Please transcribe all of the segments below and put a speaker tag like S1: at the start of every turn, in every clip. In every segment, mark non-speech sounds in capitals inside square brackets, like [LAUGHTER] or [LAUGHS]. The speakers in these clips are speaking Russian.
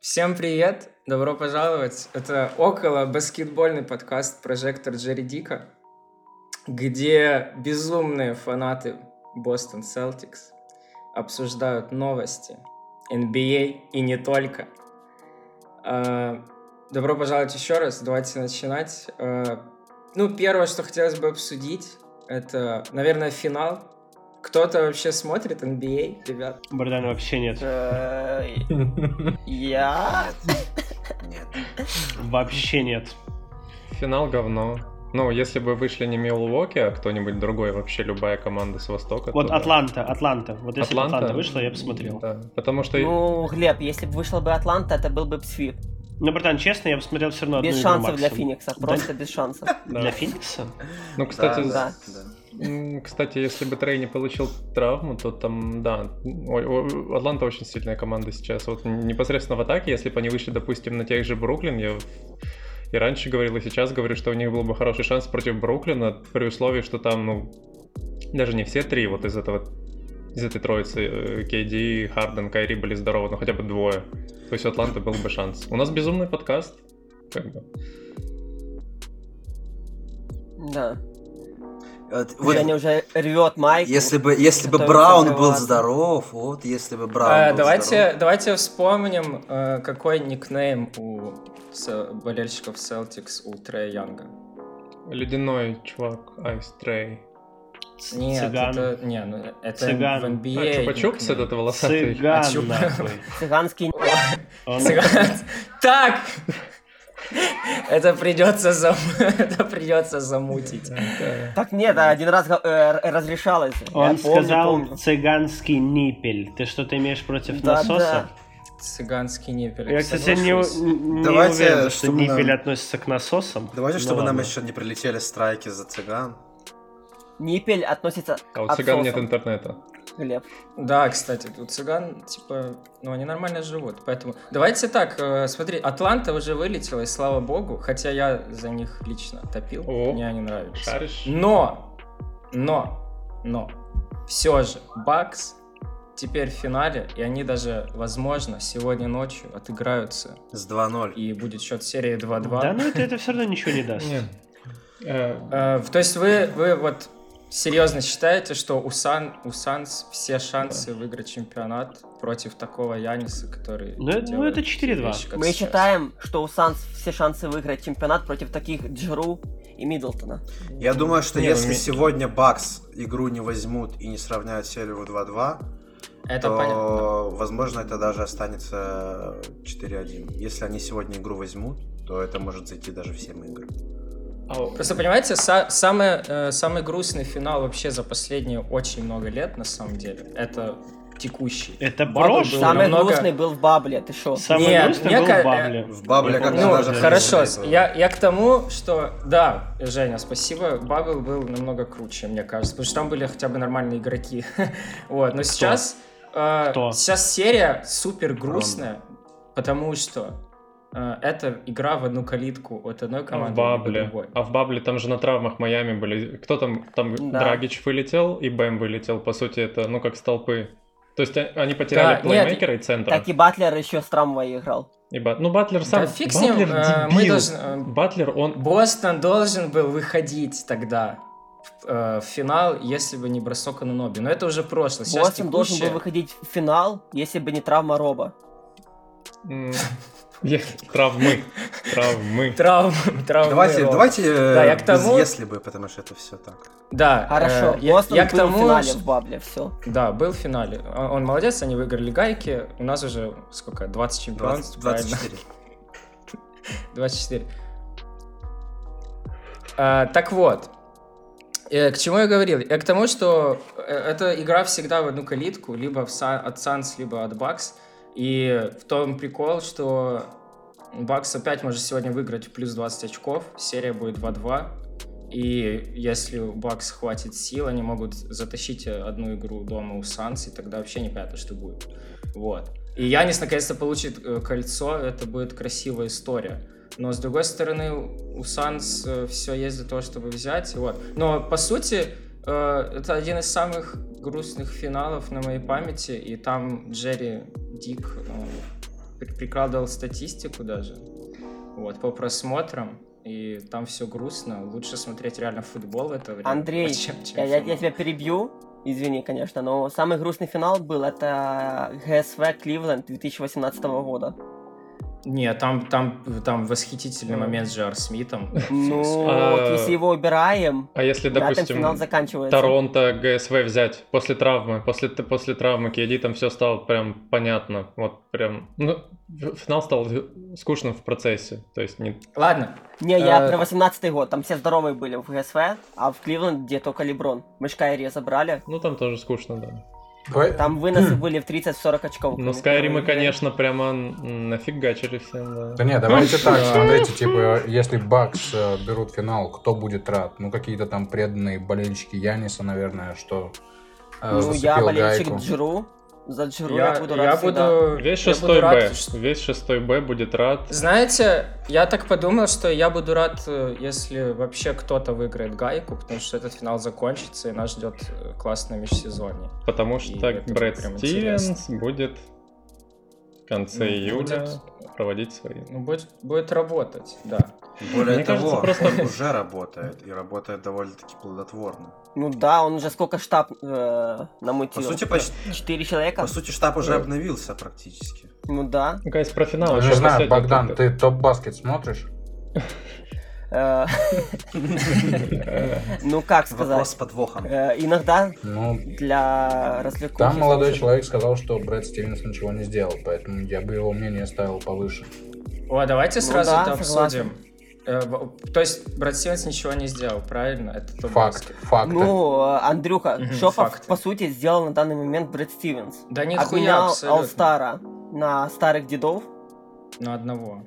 S1: Всем привет! Добро пожаловать! Это около баскетбольный подкаст «Прожектор Джерри Дика», где безумные фанаты Бостон Селтикс обсуждают новости NBA а и не только. А, добро пожаловать еще раз, давайте начинать. А, ну, первое, что хотелось бы обсудить, это, наверное, финал кто-то вообще смотрит NBA, ребят?
S2: Богдан вообще нет. Э,
S3: я?
S4: Нет.
S2: Вообще нет.
S5: Финал говно. Ну, если бы вышли не Милуоки, а кто-нибудь другой, вообще любая команда с Востока.
S2: Вот Атланта, Атланта. Вот если Атланта, Атланта вышла, я бы посмотрел.
S5: Да, потому что...
S3: Ну, Глеб, если бы вышла бы Атланта, это был бы псвип.
S2: Ну, братан, честно, я бы смотрел все равно
S3: Без шансов для Феникса, просто без шансов.
S2: Для Феникса?
S5: Ну, кстати, да. Кстати, если бы Трей не получил травму, то там, да, Атланта очень сильная команда сейчас. Вот непосредственно в атаке, если бы они вышли, допустим, на тех же Бруклин, я и раньше говорил, и сейчас говорю, что у них был бы хороший шанс против Бруклина, при условии, что там, ну, даже не все три вот из этого из этой троицы э, Кейди, Харден, Кайри были здоровы, но хотя бы двое. То есть у Атланты был бы шанс. У нас безумный подкаст. Как бы.
S3: Да. Вот, вот, Женя уже рвет майк.
S4: Если бы, если бы Браун был здоров, вот если бы Браун а, был
S1: давайте,
S4: здоров.
S1: Давайте вспомним, э, какой никнейм у болельщиков Celtics у Трея Янга.
S5: Ледяной чувак, Айс Трей.
S1: Нет, Цыган. это, не, ну, это Цыган. в NBA.
S5: А, Чупа-Чупс этот волосатый?
S2: Цыган, а. [LAUGHS]
S3: Цыганский...
S1: Цыган... [LAUGHS] Так! Это придется, зам... [LAUGHS] это придется замутить.
S3: Так нет, один раз э, разрешалось.
S2: Он сказал цыганский ниппель. Ты что-то имеешь против насоса?
S1: Цыганский ниппель.
S2: Я, кстати, не, не Давайте, уверен, что ниппель нам... относится к насосам.
S4: Давайте, ну, чтобы ладно. нам еще не прилетели страйки за цыган.
S3: Ниппель относится
S5: А у цыган нет интернета.
S3: Глеб.
S1: Да, кстати, у цыган, типа, ну, они нормально живут, поэтому... Давайте так, э, смотри, Атланта уже вылетела, и слава богу, хотя я за них лично топил, О, мне они нравятся.
S5: Шаришь?
S1: Но, но, но, все же, Бакс теперь в финале, и они даже, возможно, сегодня ночью отыграются.
S4: С 2-0.
S1: И будет счет серии 2-2.
S2: Да, но это, это все равно ничего не даст. Нет.
S1: Э, то есть вы, вы вот серьезно считаете, что у, Сан, у Санс все шансы выиграть чемпионат против такого Яниса, который...
S2: Ну, ну это 4-2.
S3: Мы сейчас. считаем, что у Санс все шансы выиграть чемпионат против таких Джеру и Миддлтона.
S4: Я думаю, что не, если ну, сегодня Бакс игру не возьмут и не сравняют серию 2-2, это то, понятно. возможно, это даже останется 4-1. Если они сегодня игру возьмут, то это может зайти даже в 7 игр.
S1: Просто понимаете, са- самый, э, самый грустный финал вообще за последние очень много лет, на самом деле, это текущий.
S2: Это прошлый.
S3: Самый много... грустный был в Бабле, ты что?
S2: Самый Нет, грустный был в Бабле.
S4: В Бабле как-то
S1: ну,
S4: даже...
S1: Хорошо, я, я к тому, что... Да, Женя, спасибо. Бабл был намного круче, мне кажется, потому что там были хотя бы нормальные игроки. [LAUGHS] вот, но сейчас... Э, Кто? Сейчас серия супер грустная, потому что Э, это игра в одну калитку от одной команды
S5: а в Бабле. А в Бабле там же на травмах Майами были. Кто там? Там да. Драгич вылетел и Бэм вылетел. По сути, это ну как столпы. То есть а, они потеряли да, плеймейкера
S3: нет,
S5: и центра.
S3: Так и Батлер еще с травмой играл.
S5: И Бат... Ну, Батлер сам...
S1: Да фиг с ним, Батлер э, мы должны... Э,
S5: Батлер, он...
S1: Бостон должен был выходить тогда в, э, в финал, если бы не бросок на Ноби. Но это уже прошлое.
S3: Сейчас Бостон текущее... должен был выходить в финал, если бы не травма Роба.
S5: Травмы. Травмы.
S1: Травмы. Травмы.
S4: Давайте, давайте да, я к тому... если бы, потому что это все так.
S1: Да.
S3: Хорошо. Э, я, я к тому, в финале в Бабле, все.
S1: Да, был в финале. Он молодец, они выиграли гайки. У нас уже сколько? 20 чемпионств,
S4: 20, 24.
S1: 24. А, так вот, э, к чему я говорил? Я к тому, что э, эта игра всегда в одну калитку, либо в Сан, от Санс, либо от Бакс. И в том прикол, что Бакс опять может сегодня выиграть плюс 20 очков, серия будет 2-2. И если Бакс хватит сил, они могут затащить одну игру дома у Санс, и тогда вообще непонятно, что будет. Вот. И Янис наконец-то получит э, кольцо, это будет красивая история. Но с другой стороны, у Санс э, все есть для того, чтобы взять. Вот. Но по сути, это один из самых грустных финалов на моей памяти, и там Джерри Дик прикладывал статистику даже, вот, по просмотрам, и там все грустно. Лучше смотреть реально футбол в это время.
S3: Андрей, [LAUGHS] чем, чем я, я тебя перебью. Извини, конечно, но самый грустный финал был это ГСВ Кливленд 2018 года.
S1: Не, там, там, там восхитительный момент с Джар Смитом. [LAUGHS]
S3: Ну, а, вот если его убираем,
S5: а если, допустим,
S3: финал заканчивается.
S5: Торонто ГСВ взять после травмы, после, после травмы Кеди там все стало прям понятно. Вот прям, ну, финал стал скучным в процессе. То есть не...
S1: Ладно.
S3: Не, я э, про 18 год, там все здоровые были в ГСВ, а в Кливленд где только Леброн. Мы Шкайри забрали.
S5: Ну там тоже скучно, да.
S3: Там выносы [CLEARS THROAT] были в 30-40 очков.
S5: Ну, Скайримы, конечно, прямо нафигачили всем, да.
S6: Да нет, давайте [LAUGHS] так, смотрите, типа, если Бакс э, берут финал, кто будет рад? Ну, какие-то там преданные болельщики Яниса, наверное, что
S3: э, Ну, я болельщик Джру, за Джиру я, я буду рад
S1: я буду,
S5: Весь шестой Б, рад, весь шестой Б будет рад.
S1: Знаете, я так подумал, что я буду рад, э, если вообще кто-то выиграет гайку, потому что этот финал закончится, и нас ждет э, классное межсезонье.
S5: Потому что Брэд Стивенс будет конце ну, июля будет, проводить свои.
S1: Ну, будет, будет работать, да.
S4: Более Мне того, кажется, просто... он [LAUGHS] уже работает, и работает довольно-таки плодотворно.
S3: Ну да, он уже сколько штаб э, намутил?
S4: По сути, почти...
S3: Четыре человека?
S4: По сути, штаб уже обновился практически.
S3: Ну да.
S5: Ну, конечно, про финал.
S6: Не знаю, Богдан, ты топ-баскет смотришь? [LAUGHS]
S3: Э, [LAUGHS] ну, как сказать?
S4: Вопрос с подвохом.
S3: Э, иногда ну, для развлекухи...
S6: Там молодой человек сказал, что Брэд Стивенс ничего не сделал, поэтому я бы его мнение ставил повыше.
S1: О, давайте ну сразу это обсудим. Э, то есть Брэд Стивенс ничего не сделал, правильно? Это
S6: факт, факт.
S3: Ну, Андрюха, угу, что факт. по сути сделал на данный момент Брэд Стивенс?
S1: Да нихуя Обменял
S3: Алстара на старых дедов.
S1: На одного.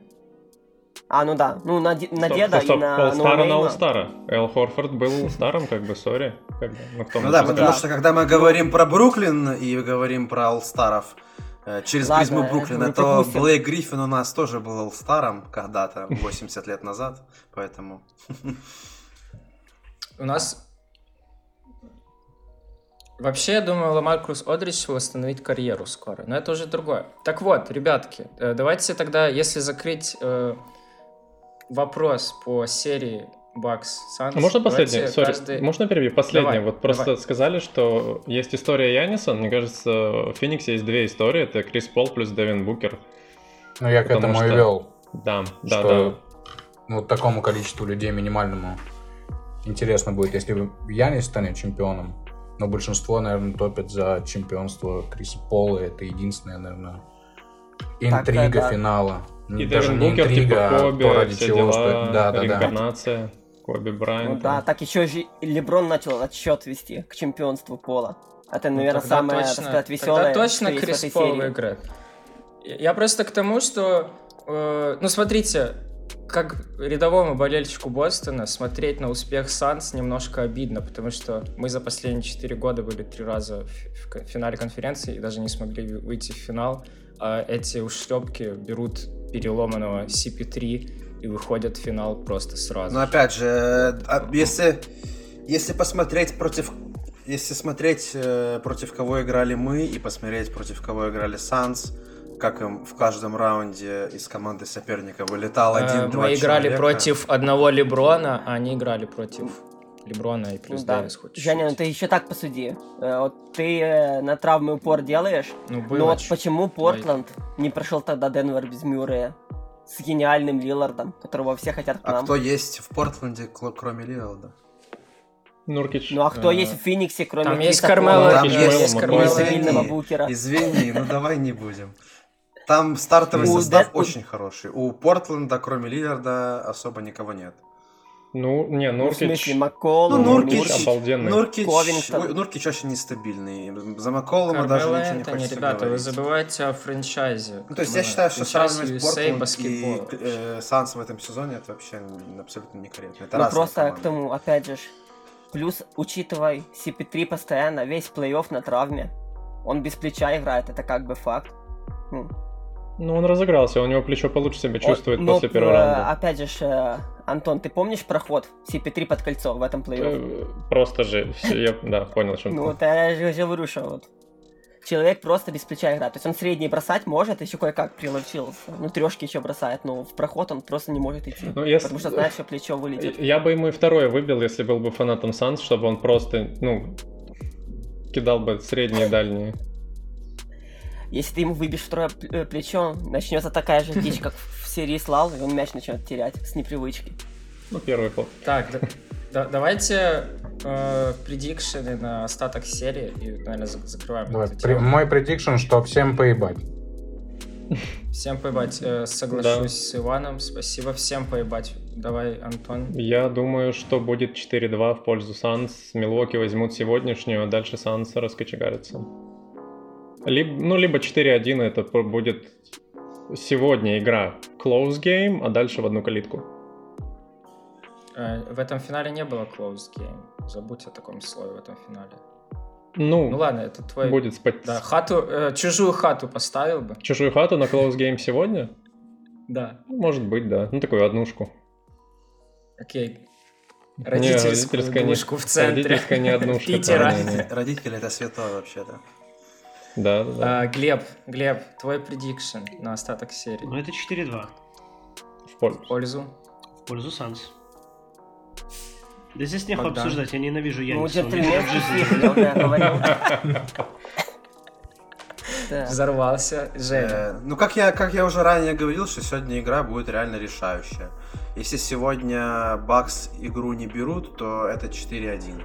S3: А, ну да. Ну, на, на стоп, деда стоп, стоп. и на
S5: All-Star на All-Star. Эл Хорфорд был старым, как бы, сори. Как бы,
S4: ну, ну да, потому да. что когда мы говорим про Бруклин и говорим про All-Старов, Э, через Ладно, призму Бруклина, то. Блейк Гриффин у нас тоже был старым когда-то, [LAUGHS] 80 лет назад, поэтому... [LAUGHS]
S1: У нас... Вообще, я думаю, Ламар Круз Одрич восстановить карьеру скоро, но это уже другое. Так вот, ребятки, э, давайте тогда, если закрыть э, вопрос по серии Бакс,
S5: Санс. А можно последнее? Sorry, каждый... можно перебью? Последнее. Давай, вот просто давай. сказали, что есть история Яниса. Мне кажется, в Фениксе есть две истории. Это Крис Пол плюс Девин Букер.
S6: Ну, я к этому что... и вел.
S5: Да, да, что, да.
S6: Ну, такому количеству людей минимальному интересно будет, если Янис станет чемпионом. Но большинство, наверное, топит за чемпионство Криса Пола. Это единственная, наверное, интрига так, да, финала.
S5: И Даже Девин Букер, интрига, типа Коби, то, ради чего дела, стоит. Да, да, реинкарнация. Да. Коби Брайант.
S3: Ну да, так еще же Леброн начал отсчет вести к чемпионству Пола. Это, ну, наверное, ну, самое, точно, так сказать, веселое,
S1: Тогда точно что Крис Пол серии. выиграет. Я просто к тому, что... Э, ну, смотрите, как рядовому болельщику Бостона смотреть на успех Санс немножко обидно, потому что мы за последние 4 года были три раза в финале конференции и даже не смогли выйти в финал. А эти ушлепки берут переломанного CP3 и выходят в финал просто сразу.
S4: Но опять же, а, если, если посмотреть против если смотреть э, против кого играли мы и посмотреть против кого играли Санс, как им в каждом раунде из команды соперника вылетал э, один-два
S1: Мы играли человека. против одного Леброна, а они играли против Леброна и плюс ну, да. Дэвис хоть
S3: Женя, ну ты еще так посуди. Э, вот ты на травмы упор делаешь, ну, было но вот почему Портленд не прошел тогда Денвер без Мюррея? с гениальным Лилардом, которого все хотят к
S4: а
S3: нам.
S4: А кто есть в Портленде, кроме Лиларда?
S5: Нуркич.
S3: Ну а кто а... есть в Фениксе, кроме
S1: Там есть Кармело,
S4: там есть Кармело Букера. Извини, ну давай не будем. Там стартовый состав очень хороший. У Портленда, кроме Лиларда, особо никого нет.
S5: Ну, не, Нуркич... Ну, в
S3: смысле, Маккол, ну,
S4: Нуркич,
S5: обалденный.
S4: Нуркич, Нуркич очень нестабильный. За Макколома даже ничего не хочется
S1: ребята,
S4: говорить.
S1: вы забываете о франчайзе.
S4: Ну, то есть я считаю, что сравнивать Портленд и э, Санс в этом сезоне это вообще абсолютно некорректно. Это
S3: ну, просто команда. к тому, опять же, плюс учитывай, CP3 постоянно весь плей-офф на травме. Он без плеча играет, это как бы факт.
S5: Ну, ну, он разыгрался, у него плечо получше себя чувствует он, после первого раунда.
S3: Опять же, э, Антон, ты помнишь проход CP3 под кольцо в этом плей-оффе?
S5: Просто же, я, да, понял, о чем
S3: Ну, я же говорю, что вот человек просто без плеча играет. То есть он средний бросать может, еще кое-как приловчился. Ну, трешки еще бросает, но в проход он просто не может идти. Ну, если... Потому что знает, что плечо вылетит.
S5: Я бы ему и второе выбил, если был бы фанатом Санс, чтобы он просто, ну, кидал бы средние и дальние.
S3: Если ты ему выбьешь второе э, плечо, начнется такая же дичь, как в серии Слал, и он мяч начнет терять с непривычки.
S5: Ну, первый пол.
S1: Так, да, да, давайте э, предикшены на остаток серии и, наверное, закрываем
S6: Давай, при, Мой предикшн, что всем поебать.
S1: Всем поебать. Э, соглашусь да. с Иваном. Спасибо. Всем поебать. Давай, Антон.
S5: Я думаю, что будет 4-2 в пользу Санс. Милоки возьмут сегодняшнюю, а дальше Санс раскочегарится. Либо, ну, либо 4-1 это будет сегодня игра close game, а дальше в одну калитку.
S1: Э, в этом финале не было close game. Забудь о таком слове в этом финале.
S5: Ну,
S1: ну ладно, это твой...
S5: Будет спать.
S1: Да, хату, э, чужую хату поставил бы.
S5: Чужую хату на close game сегодня?
S1: Да.
S5: Ну, может быть, да. Ну, такую однушку.
S1: Окей. Родительскую не, однушку в центре.
S5: Родительская не однушка.
S1: Питера.
S4: Родители это святое вообще-то.
S5: Да, да.
S1: А, Глеб, Глеб, твой предикшн на остаток серии.
S2: Ну, это 4-2.
S5: В пользу.
S1: В пользу.
S2: В пользу Санс. Да здесь нехуй обсуждать, я ненавижу Яниса.
S3: Ну, говорил. [LAUGHS]
S1: Взорвался Женя. Э,
S4: ну, как я, как я уже ранее говорил, что сегодня игра будет реально решающая. Если сегодня Бакс игру не берут, то это 4-1.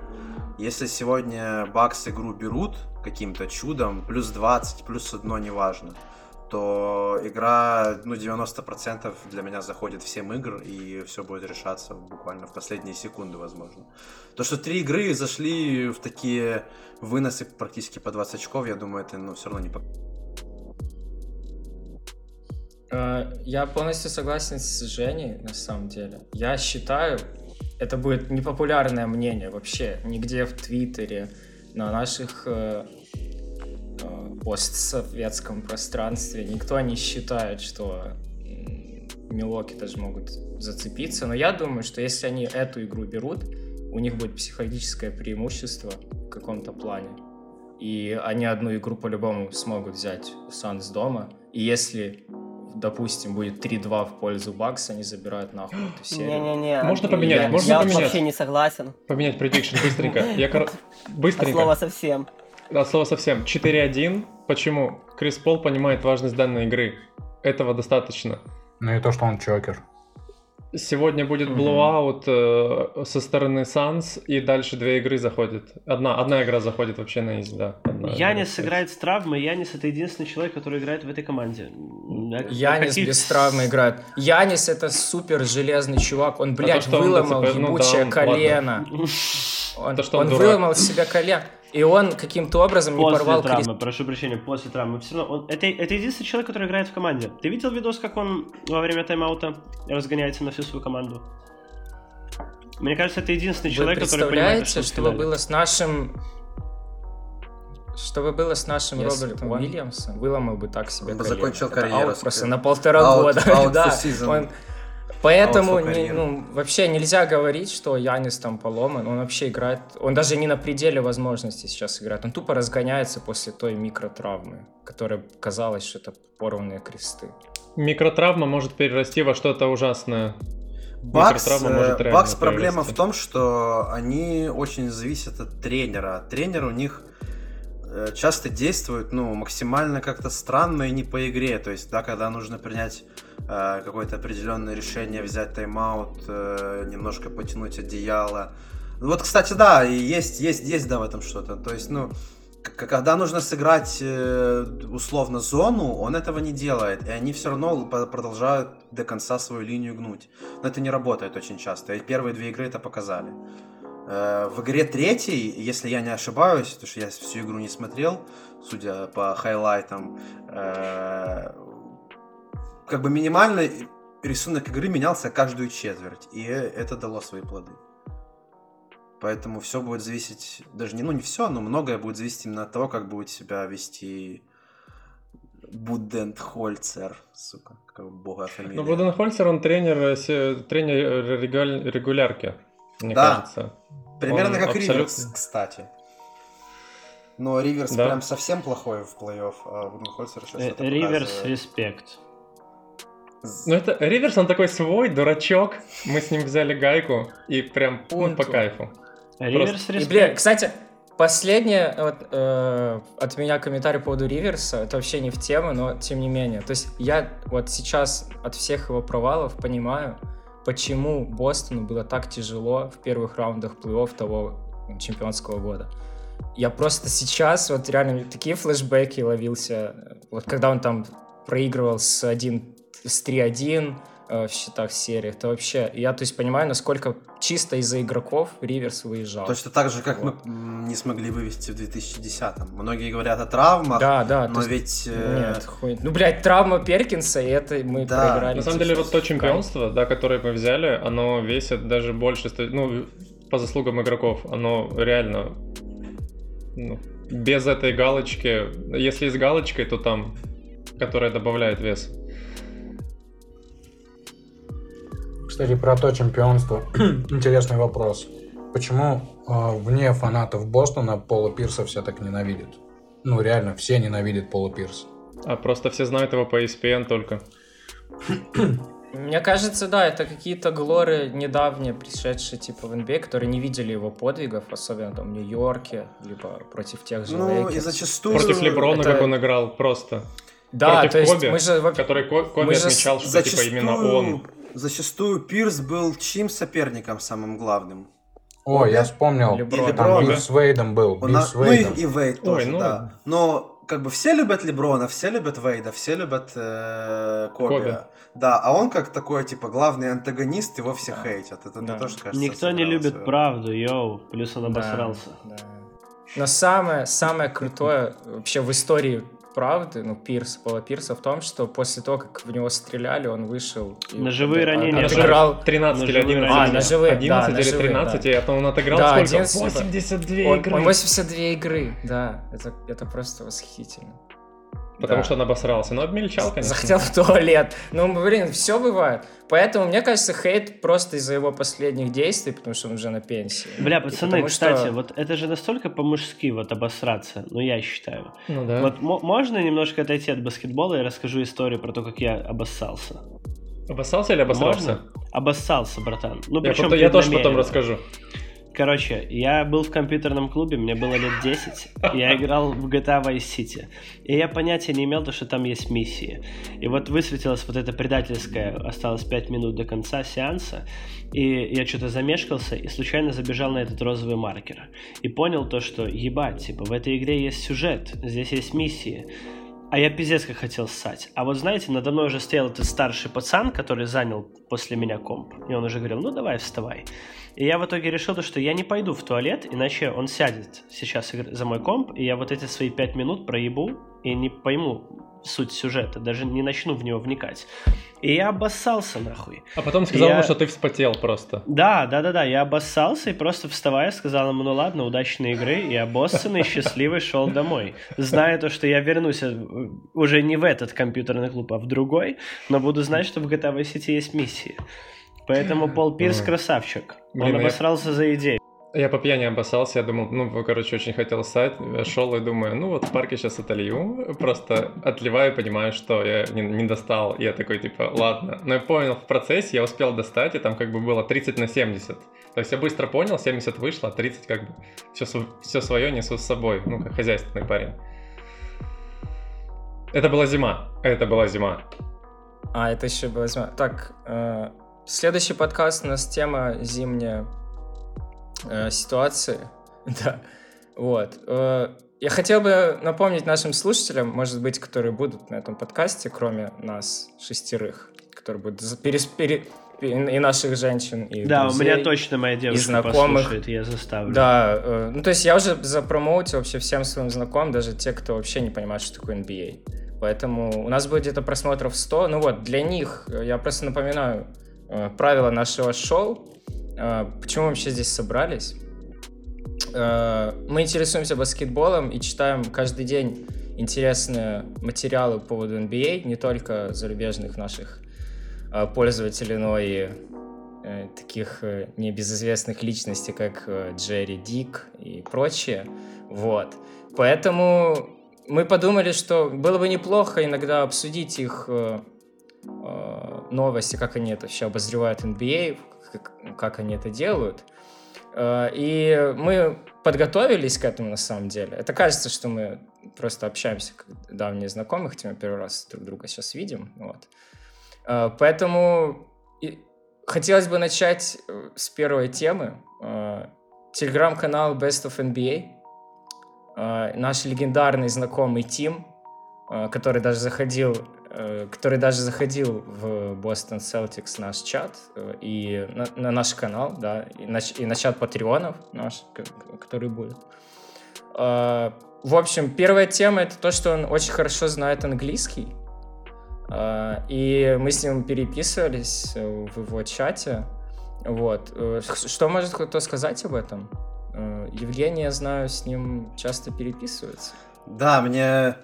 S4: Если сегодня Бакс игру берут каким-то чудом, плюс 20, плюс 1, неважно, то игра, ну, 90% для меня заходит в 7 игр, и все будет решаться буквально в последние секунды, возможно. То, что три игры зашли в такие выносы практически по 20 очков, я думаю, это, ну, все равно не...
S1: А, я полностью согласен с Женей, на самом деле. Я считаю, это будет непопулярное мнение вообще, нигде в Твиттере, на наших э, постсоветском пространстве никто не считает, что Милоки даже могут зацепиться. Но я думаю, что если они эту игру берут, у них будет психологическое преимущество в каком-то плане. И они одну игру по-любому смогут взять у Санс дома. И если допустим, будет 3-2 в пользу Бакса, они забирают нахуй эту [GASPS] серию.
S3: Не-не-не.
S5: Можно поменять? Я, можно
S3: я
S5: поменять?
S3: вообще не согласен.
S5: Поменять prediction быстренько. Я кор... быстренько. [LAUGHS]
S3: От слова совсем.
S5: От слова совсем. 4-1. Почему? Крис Пол понимает важность данной игры. Этого достаточно.
S6: Ну и то, что он choker.
S5: Сегодня будет blowout э, со стороны Санс, и дальше две игры заходят. Одна, одна игра заходит вообще на easy, да.
S2: Янис играет с травмой, Янис это единственный человек, который играет в этой команде.
S1: Янис каких... без [LAUGHS] травмы играет. Янис это супер железный чувак, он, блядь, а то, выломал он, ебучее ну, да, он, колено. [LAUGHS] Он, то, что он, он выломал себе колено. И он каким-то образом
S2: после
S1: не порвал
S2: травмы, Крис... прошу прощения, после травмы. Все равно он, это, это единственный человек, который играет в команде. Ты видел видос, как он во время тайм-аута разгоняется на всю свою команду? Мне кажется, это единственный человек, который понимает,
S1: что что было с нашим что бы было с нашим yes, Робертом. Уильямсом, выломал бы так себе Он
S4: бы закончил карьеру.
S1: Просто на полтора out, года. [LAUGHS] Out да, он, Поэтому не, ну, вообще нельзя говорить, что Янис там поломан. Он вообще играет... Он даже не на пределе возможностей сейчас играет. Он тупо разгоняется после той микротравмы, которая казалось, что это порванные кресты.
S5: Микротравма может перерасти во что-то ужасное.
S4: Бакс, э, Бакс проблема в том, что они очень зависят от тренера. Тренер у них часто действует ну, максимально как-то странно и не по игре. То есть, да, когда нужно принять Э, какое-то определенное решение, взять тайм-аут, э, немножко потянуть одеяло. Вот, кстати, да, есть, есть, есть, да, в этом что-то. То есть, ну, когда нужно сыграть э, условно зону, он этого не делает, и они все равно продолжают до конца свою линию гнуть. Но это не работает очень часто, и первые две игры это показали. В игре третьей, если я не ошибаюсь, потому что я всю игру не смотрел, судя по хайлайтам, как бы минимально рисунок игры менялся каждую четверть, и это дало свои плоды. Поэтому все будет зависеть, даже не, ну не все, но многое будет зависеть именно от того, как будет себя вести Буденхольцер, сука, как бога фамилия.
S5: Ну, Буденхольцер, он тренер, э, тренер регулярки, мне да. кажется.
S4: Примерно он как абсолютно... Риверс, кстати. Но Риверс да. прям совсем плохой в плей-офф, а Буденхольцер
S2: сейчас э, Риверс, респект.
S5: Ну это Риверс, он такой свой, дурачок. Мы с ним взяли гайку и прям ну, по кайфу.
S1: Риверс, респект. И, блин, кстати, Последнее вот, э, от меня комментарий по поводу Риверса, это вообще не в тему, но тем не менее. То есть я вот сейчас от всех его провалов понимаю, почему Бостону было так тяжело в первых раундах плей-офф того чемпионского года. Я просто сейчас вот реально такие флешбеки ловился, вот когда он там проигрывал с 1 с 3-1, Э, в счетах серии. Это вообще... Я, то есть, понимаю, насколько чисто из-за игроков Риверс выезжал.
S4: Точно так же, как вот. мы не смогли вывести в 2010-м. Многие говорят о травмах,
S1: да, да,
S4: но есть... ведь... Э,
S1: Нет, хуй... Ну, блядь, травма Перкинса, и это мы да. проиграли.
S5: На самом деле, вот то чемпионство, да, которое мы взяли, оно весит даже больше, ну, по заслугам игроков, оно реально ну, без этой галочки, если с галочкой, то там, которая добавляет вес.
S6: Кстати, про то чемпионство. [CLEARS THROAT] Интересный вопрос. Почему э, вне фанатов Бостона Пола Пирса все так ненавидят? Ну, реально, все ненавидят Пола Пирса.
S5: А просто все знают его по ESPN только. [CLEARS THROAT]
S1: Мне кажется, да, это какие-то глоры недавние, пришедшие типа в NBA, которые не видели его подвигов, особенно там в Нью-Йорке, либо против тех же
S4: Ну,
S1: Lakers.
S4: и зачастую...
S5: Против Леброна, это... как он играл, просто.
S1: Да,
S5: против
S1: то есть
S5: Коби,
S1: мы же...
S5: Который Коби мы отмечал, что зачастую... типа именно он
S4: зачастую Пирс был чьим соперником самым главным?
S6: О, я вспомнил. Леброн. Там Билл с Вейдом был.
S4: Он, с Вейдом. Ну и, и Вейд тоже, Ой, ну... да. Но как бы все любят Леброна, все любят Вейда, все любят э, Коби. Коби. Да, а он как такой, типа, главный антагонист, его все да. хейтят. Это да. тоже кажется.
S2: Никто не любит свою... правду, йоу. Плюс он обосрался. Да, да.
S1: Но самое, самое крутое вообще в истории правды, ну, Пирс, Пола Пирса в том, что после того, как в него стреляли, он вышел...
S2: Ножевые ранения.
S5: Отыграл... 13 или 11.
S1: А, ножевые,
S5: 11
S1: да,
S5: или 13, да. и он отыграл да, сколько? 11, 82
S1: он,
S5: игры.
S1: Он 82 игры, да. Это, это просто восхитительно.
S5: Потому да. что он обосрался. Но обмельчал, конечно.
S1: Захотел в туалет. Ну, блин, все бывает. Поэтому, мне кажется, хейт просто из-за его последних действий, потому что он уже на пенсии.
S2: Бля, пацаны, кстати, что... вот это же настолько по-мужски вот обосраться, ну, я считаю.
S1: Ну, да.
S2: Вот можно немножко отойти от баскетбола и расскажу историю про то, как я обоссался?
S5: Обоссался или обосрался? Можно?
S2: Обоссался, братан. Ну,
S5: я, потом, я тоже потом расскажу.
S2: Короче, я был в компьютерном клубе, мне было лет 10, я [LAUGHS] играл в GTA Vice City, и я понятия не имел, то, что там есть миссии. И вот высветилась вот эта предательская, осталось 5 минут до конца сеанса, и я что-то замешкался и случайно забежал на этот розовый маркер. И понял то, что ебать, типа, в этой игре есть сюжет, здесь есть миссии. А я пиздец как хотел ссать. А вот знаете, надо мной уже стоял этот старший пацан, который занял после меня комп. И он уже говорил, ну давай, вставай. И я в итоге решил, то, что я не пойду в туалет, иначе он сядет сейчас за мой комп, и я вот эти свои пять минут проебу и не пойму суть сюжета, даже не начну в него вникать. И я обоссался нахуй.
S5: А потом сказал я... ему, что ты вспотел просто.
S2: Да, да, да, да, я обоссался и просто вставая сказал ему, ну ладно, удачной игры, и обоссанный, счастливый шел домой. Зная то, что я вернусь э, уже не в этот компьютерный клуб, а в другой, но буду знать, что в GTA Vice City есть миссии. Поэтому Пол Пирс красавчик. Он ну обосрался за идею.
S5: Я по пьяни обоссался, я думал, ну, короче, очень хотел ссать, шел и думаю, ну вот в парке сейчас отолью, просто отливаю, понимаю, что я не, не достал, и я такой, типа, ладно. Но я понял, в процессе я успел достать, и там как бы было 30 на 70. То есть я быстро понял, 70 вышло, а 30 как бы все, все свое несу с собой, ну, как хозяйственный парень. Это была зима, это была зима.
S1: А, это еще была зима. Так, э, Следующий подкаст у нас тема зимняя э, ситуации. [LAUGHS] да. Вот. Э, я хотел бы напомнить нашим слушателям, может быть, которые будут на этом подкасте, кроме нас шестерых, которые будут перес, пере, и наших женщин, и
S2: Да,
S1: друзей,
S2: у меня точно моя девушка и знакомых. послушает, я заставлю.
S1: Да, э, ну то есть я уже запромоутил вообще всем своим знакомым, даже те, кто вообще не понимает, что такое NBA. Поэтому у нас будет где-то просмотров 100. Ну вот, для них, я просто напоминаю, Э, правила нашего шоу. Э, почему мы вообще здесь собрались? Э, мы интересуемся баскетболом и читаем каждый день интересные материалы по поводу NBA, а, не только зарубежных наших пользователей, но и таких небезызвестных личностей, как Джерри Дик и прочие. Вот. Поэтому мы подумали, что было бы неплохо иногда обсудить их э, э, новости, как они это все обозревают NBA, как, как они это делают. Э, и мы подготовились к этому на самом деле. Это кажется, что мы просто общаемся как давние знакомые, хотя мы первый раз друг друга сейчас видим. Вот. Э, поэтому хотелось бы начать э, с первой темы. Телеграм-канал Best of NBA. Наш легендарный знакомый Тим, который даже заходил который даже заходил в Boston Celtics наш чат э, и на, на наш канал, да, и на, и на чат патреонов наш, который будет. Э, в общем, первая тема это то, что он очень хорошо знает английский. И мы с ним переписывались в его чате. Вот. Что может кто сказать об этом? Евгений, я знаю, с ним часто переписывается.
S4: Да, мне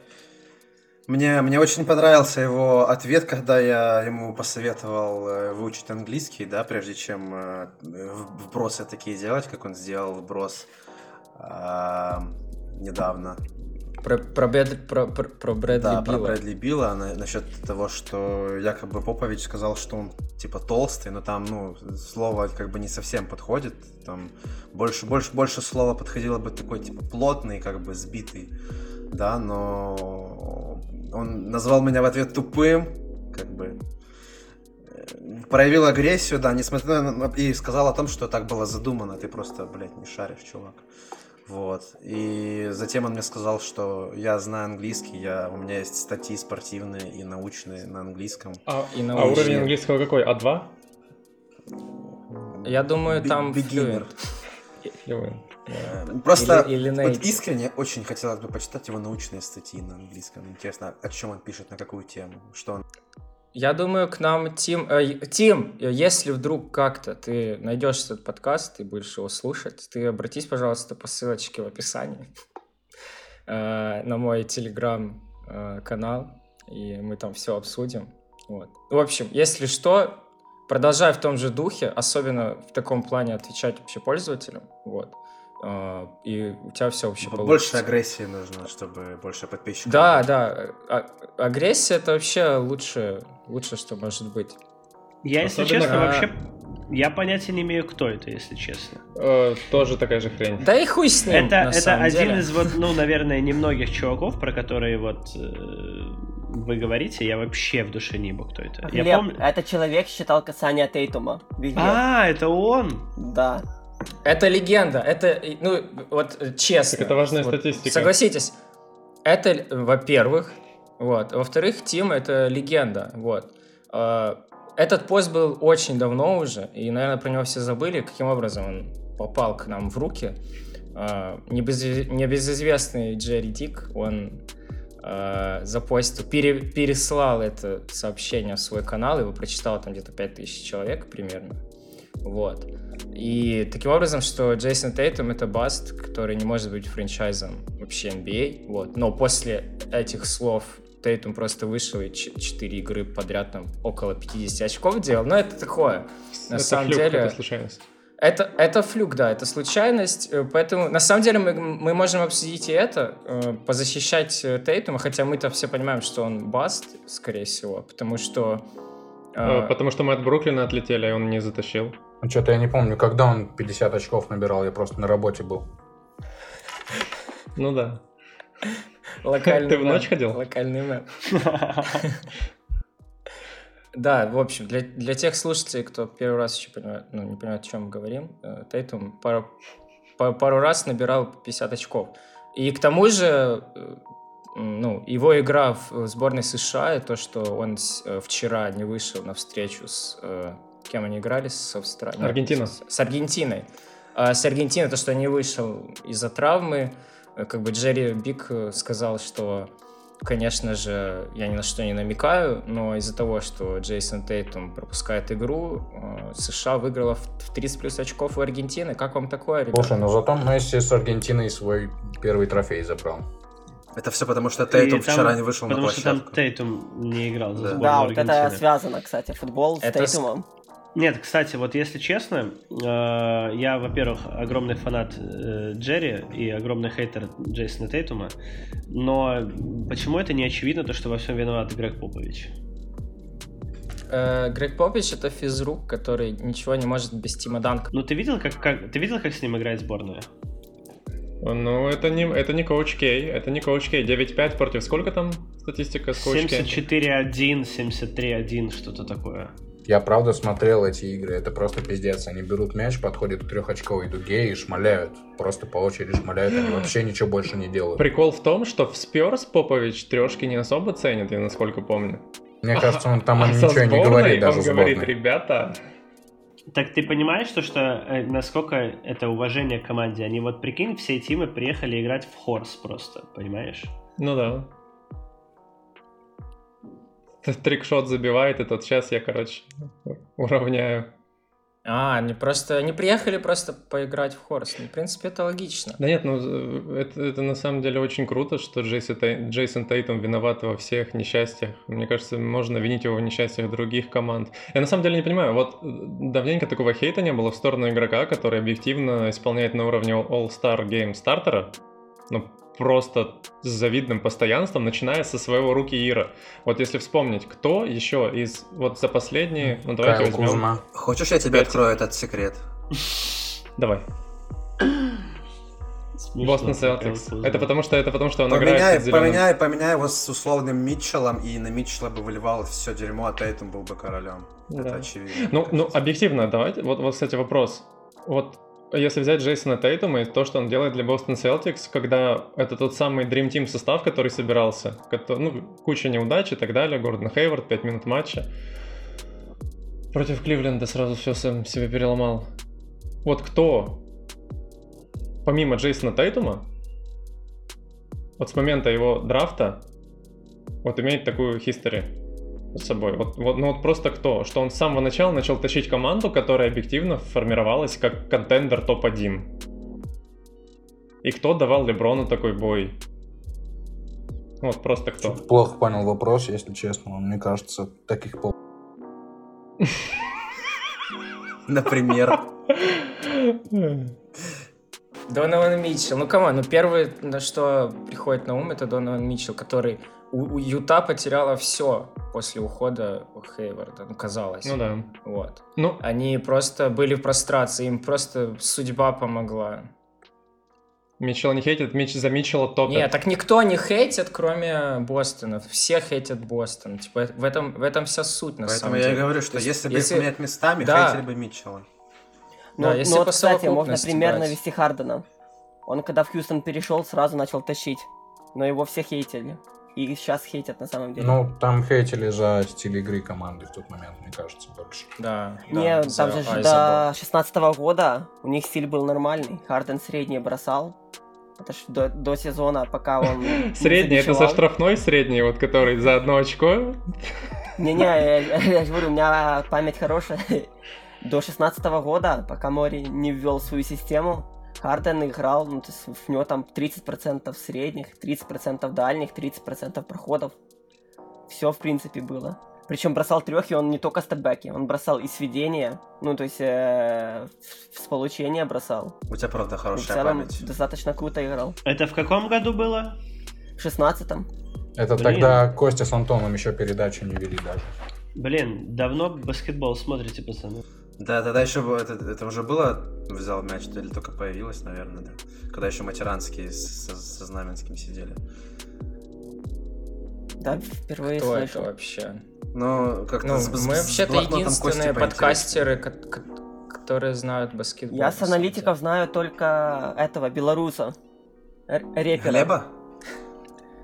S4: мне, мне очень понравился его ответ, когда я ему посоветовал э, выучить английский, да, прежде чем э, вбросы такие делать, как он сделал вброс э, недавно.
S1: Про, про, Брэд, про, про, про Брэдли
S4: да,
S1: Билла.
S4: про Брэдли Билла на, насчет того, что якобы Попович сказал, что он типа толстый, но там, ну, слово как бы не совсем подходит. Там больше, больше, больше слова подходило бы такой, типа, плотный, как бы сбитый, да, но он назвал меня в ответ тупым, как бы э, проявил агрессию, да, несмотря на... И сказал о том, что так было задумано. Ты просто, блядь, не шаришь, чувак. Вот. И затем он мне сказал, что я знаю английский, я, у меня есть статьи спортивные и научные на английском.
S5: А, и научные. а уровень английского какой? А2?
S1: Я думаю, там...
S4: Beginner. Просто или, или вот искренне очень хотелось бы почитать его научные статьи на английском. Интересно, о чем он пишет, на какую тему, что он...
S1: Я думаю, к нам Тим... Э, Тим, если вдруг как-то ты найдешь этот подкаст и будешь его слушать, ты обратись, пожалуйста, по ссылочке в описании [LAUGHS] э, на мой телеграм-канал, э, и мы там все обсудим. Вот. В общем, если что, продолжай в том же духе, особенно в таком плане отвечать вообще пользователям. Вот. А, и у тебя все вообще
S4: получится. Больше агрессии нужно, чтобы больше подписчиков.
S1: Да, было. да. А, агрессия это вообще лучше, лучше, что может быть.
S2: Я, если Особенно... честно, а... вообще я понятия не имею, кто это, если честно.
S5: Э, тоже такая же хрень.
S1: Да и хуй с ним.
S2: Это,
S1: это
S2: один
S1: деле.
S2: из вот, ну, наверное, немногих чуваков, про которые вот э, вы говорите, я вообще в душе не был, кто это.
S3: Глеб,
S2: я помню...
S3: это человек считал касание Тейтума.
S2: А, это он?
S3: Да.
S1: Это легенда. Это, ну, вот честно.
S5: Так это важная
S1: вот,
S5: статистика.
S1: Согласитесь. Это, во-первых. Вот. Во-вторых, Тим — это легенда. Вот. А, этот пост был очень давно уже, и, наверное, про него все забыли, каким образом он попал к нам в руки. А, небезызвестный Джерри Дик, он э, запостил, пере, переслал это сообщение в свой канал, его прочитал там где-то 5000 человек примерно. Вот. И таким образом, что Джейсон Тейтум это баст, который не может быть франчайзом вообще NBA. Вот. Но после этих слов Тейтум просто вышел и 4 игры подряд там около 50 очков делал. Но это такое. На
S5: это
S1: самом
S5: флюк,
S1: деле...
S5: Это случайность.
S1: Это, это флюк, да, это случайность. Э, поэтому, на самом деле, мы, мы можем обсудить и это, э, позащищать э, Тейтума, хотя мы-то все понимаем, что он баст, скорее всего, потому что...
S5: Э, потому что мы от Бруклина отлетели, и он не затащил.
S6: Ну, что-то я не помню, когда он 50 очков набирал, я просто на работе был.
S5: Ну да. [LAUGHS]
S1: Локальный
S5: Ты в ночь ходил?
S1: Локальный мэр. [LAUGHS] Да, в общем, для, для тех слушателей, кто первый раз еще понимает, ну, не понимает, о чем мы говорим, э, Тейтум пару, пару раз набирал 50 очков. И к тому же, э, ну, его игра в сборной США, и то, что он э, вчера не вышел на встречу с... Кем они играли? С Австралией?
S5: Аргентина.
S1: С, с Аргентиной. А с Аргентиной то, что не вышел из-за травмы, как бы Джерри Бик сказал, что конечно же, я ни на что не намекаю, но из-за того, что Джейсон Тейтум пропускает игру, э, США выиграла в 30 плюс очков у Аргентины. Как вам такое, ребята?
S6: Слушай, ну зато Месси с Аргентиной свой первый трофей забрал.
S4: Это все потому, что Тейтум там, вчера не вышел на площадку.
S2: Потому что там Тейтум не играл за
S3: да. Да, вот это связано, кстати, футбол с это Тейтумом.
S2: Нет, кстати, вот если честно, э, я, во-первых, огромный фанат э, Джерри и огромный хейтер Джейсона Тейтума, но почему это не очевидно, то, что во всем виноват Грег Попович?
S1: Э, Грег Попович это физрук, который ничего не может без Тима Данка.
S2: Ну ты видел, как, как ты видел, как с ним играет сборная?
S5: Ну, это не, это не коуч Кей, это не коуч Кей. 9-5 против сколько там статистика с коуч
S2: 74-1, 73-1, что-то такое.
S6: Я правда смотрел эти игры, это просто пиздец. Они берут мяч, подходят к трехочковой дуге и шмаляют. Просто по очереди шмаляют, они вообще ничего больше не делают.
S5: Прикол в том, что в Спёрс Попович трешки не особо ценит, я насколько помню.
S6: Мне кажется, он там а ничего не говорит даже
S5: Он говорит, ребята,
S2: так ты понимаешь, то, что э, насколько это уважение к команде? Они вот, прикинь, все тимы приехали играть в Хорс просто, понимаешь?
S5: Ну да. [LAUGHS] Трикшот забивает, и тот сейчас я, короче, уравняю.
S1: А, они просто не приехали просто поиграть в Хорс. Ну, в принципе, это логично.
S5: Да нет, ну это, это на самом деле очень круто, что Джейсон, Тей, Джейсон Тейтом виноват во всех несчастьях. Мне кажется, можно винить его в несчастьях других команд. Я на самом деле не понимаю, вот давненько такого хейта не было в сторону игрока, который объективно исполняет на уровне All-Star Game стартера. Ну, просто с завидным постоянством, начиная со своего руки Ира. Вот если вспомнить, кто еще из вот за последние, ну давайте Кайл возьмем. Кузма.
S4: Хочешь я тебе 5... открою этот секрет?
S5: Давай. Бостон Селтикс. Это потому что это потому что он
S4: поменяй,
S5: играет
S4: с поменяй, поменяй его с условным Митчеллом, и на Митчелла бы выливал все дерьмо, а Тейтум был бы королем. Да. Это очевидно.
S5: Ну, ну, объективно, давайте. Вот, вот, кстати, вопрос. Вот если взять Джейсона Тейтума и то, что он делает для Бостон Celtics, когда это тот самый Dream Team состав, который собирался, который, ну, куча неудач и так далее, Гордон Хейвард, 5 минут матча, против Кливленда сразу все сам себе переломал. Вот кто, помимо Джейсона Тейтума, вот с момента его драфта, вот имеет такую history, с собой. Вот, вот, ну вот просто кто? Что он с самого начала начал тащить команду, которая объективно формировалась как контендер топ-1. И кто давал Леброну такой бой? Вот просто кто.
S6: Чуть плохо понял вопрос, если честно. Мне кажется, таких пол...
S4: Например.
S1: Донован Митчелл. Ну, кому? Ну, первый, на что приходит на ум, это Донован Митчелл, который у, у Юта потеряла все после ухода Хейварда, ну, казалось.
S5: Ну да.
S1: Вот. Ну. Они просто были в прострации, им просто судьба помогла.
S5: Митчелл не хейтит, Митч за Митчелла топит.
S1: Нет, так никто не хейтит, кроме Бостона. Все хейтят Бостон. Типа, в этом, в этом вся суть, на
S4: Поэтому
S1: самом деле.
S4: я и говорю, что есть, если бы если... их поменять местами, да. хейтили бы Митчелла.
S3: Ну, да, если ну вот, кстати, можно пример навести Хардена. Он когда в Хьюстон перешел, сразу начал тащить. Но его все хейтили. И сейчас хейтят на самом деле.
S6: Ну, там хейтили за стиль игры команды в тот момент, мне кажется, больше.
S1: Да.
S3: Не, да, там же до 16 -го года у них стиль был нормальный. Харден средний бросал. Это ж до, до сезона, пока он... [LAUGHS]
S5: Средний, это со штрафной средний, вот который за одно очко?
S3: Не-не, я, я говорю, у меня память хорошая. [LAUGHS] До 16 -го года, пока Мори не ввел свою систему, Харден играл, ну, то есть у него там 30% средних, 30% дальних, 30% проходов. Все, в принципе, было. Причем бросал трехи он не только степбеки, он бросал и сведения, ну, то есть э, с получения бросал.
S4: У тебя, правда, хорошая в целом, память.
S3: достаточно круто играл.
S2: Это в каком году было?
S3: В шестнадцатом.
S6: Это Блин. тогда Костя с Антоном еще передачу не вели даже.
S2: Блин, давно баскетбол смотрите, пацаны?
S4: Да, тогда еще это, это уже было взял мяч, или только появилось, наверное, да. Когда еще матеранские со, со Знаменским сидели.
S3: Да, впервые
S1: Кто слышу. это вообще?
S4: Ну, как
S1: ну, с, мы вообще-то единственные подкастеры, которые знают баскетбол.
S3: Я с аналитиков знаю только этого белоруса. Репера.
S4: Глеба?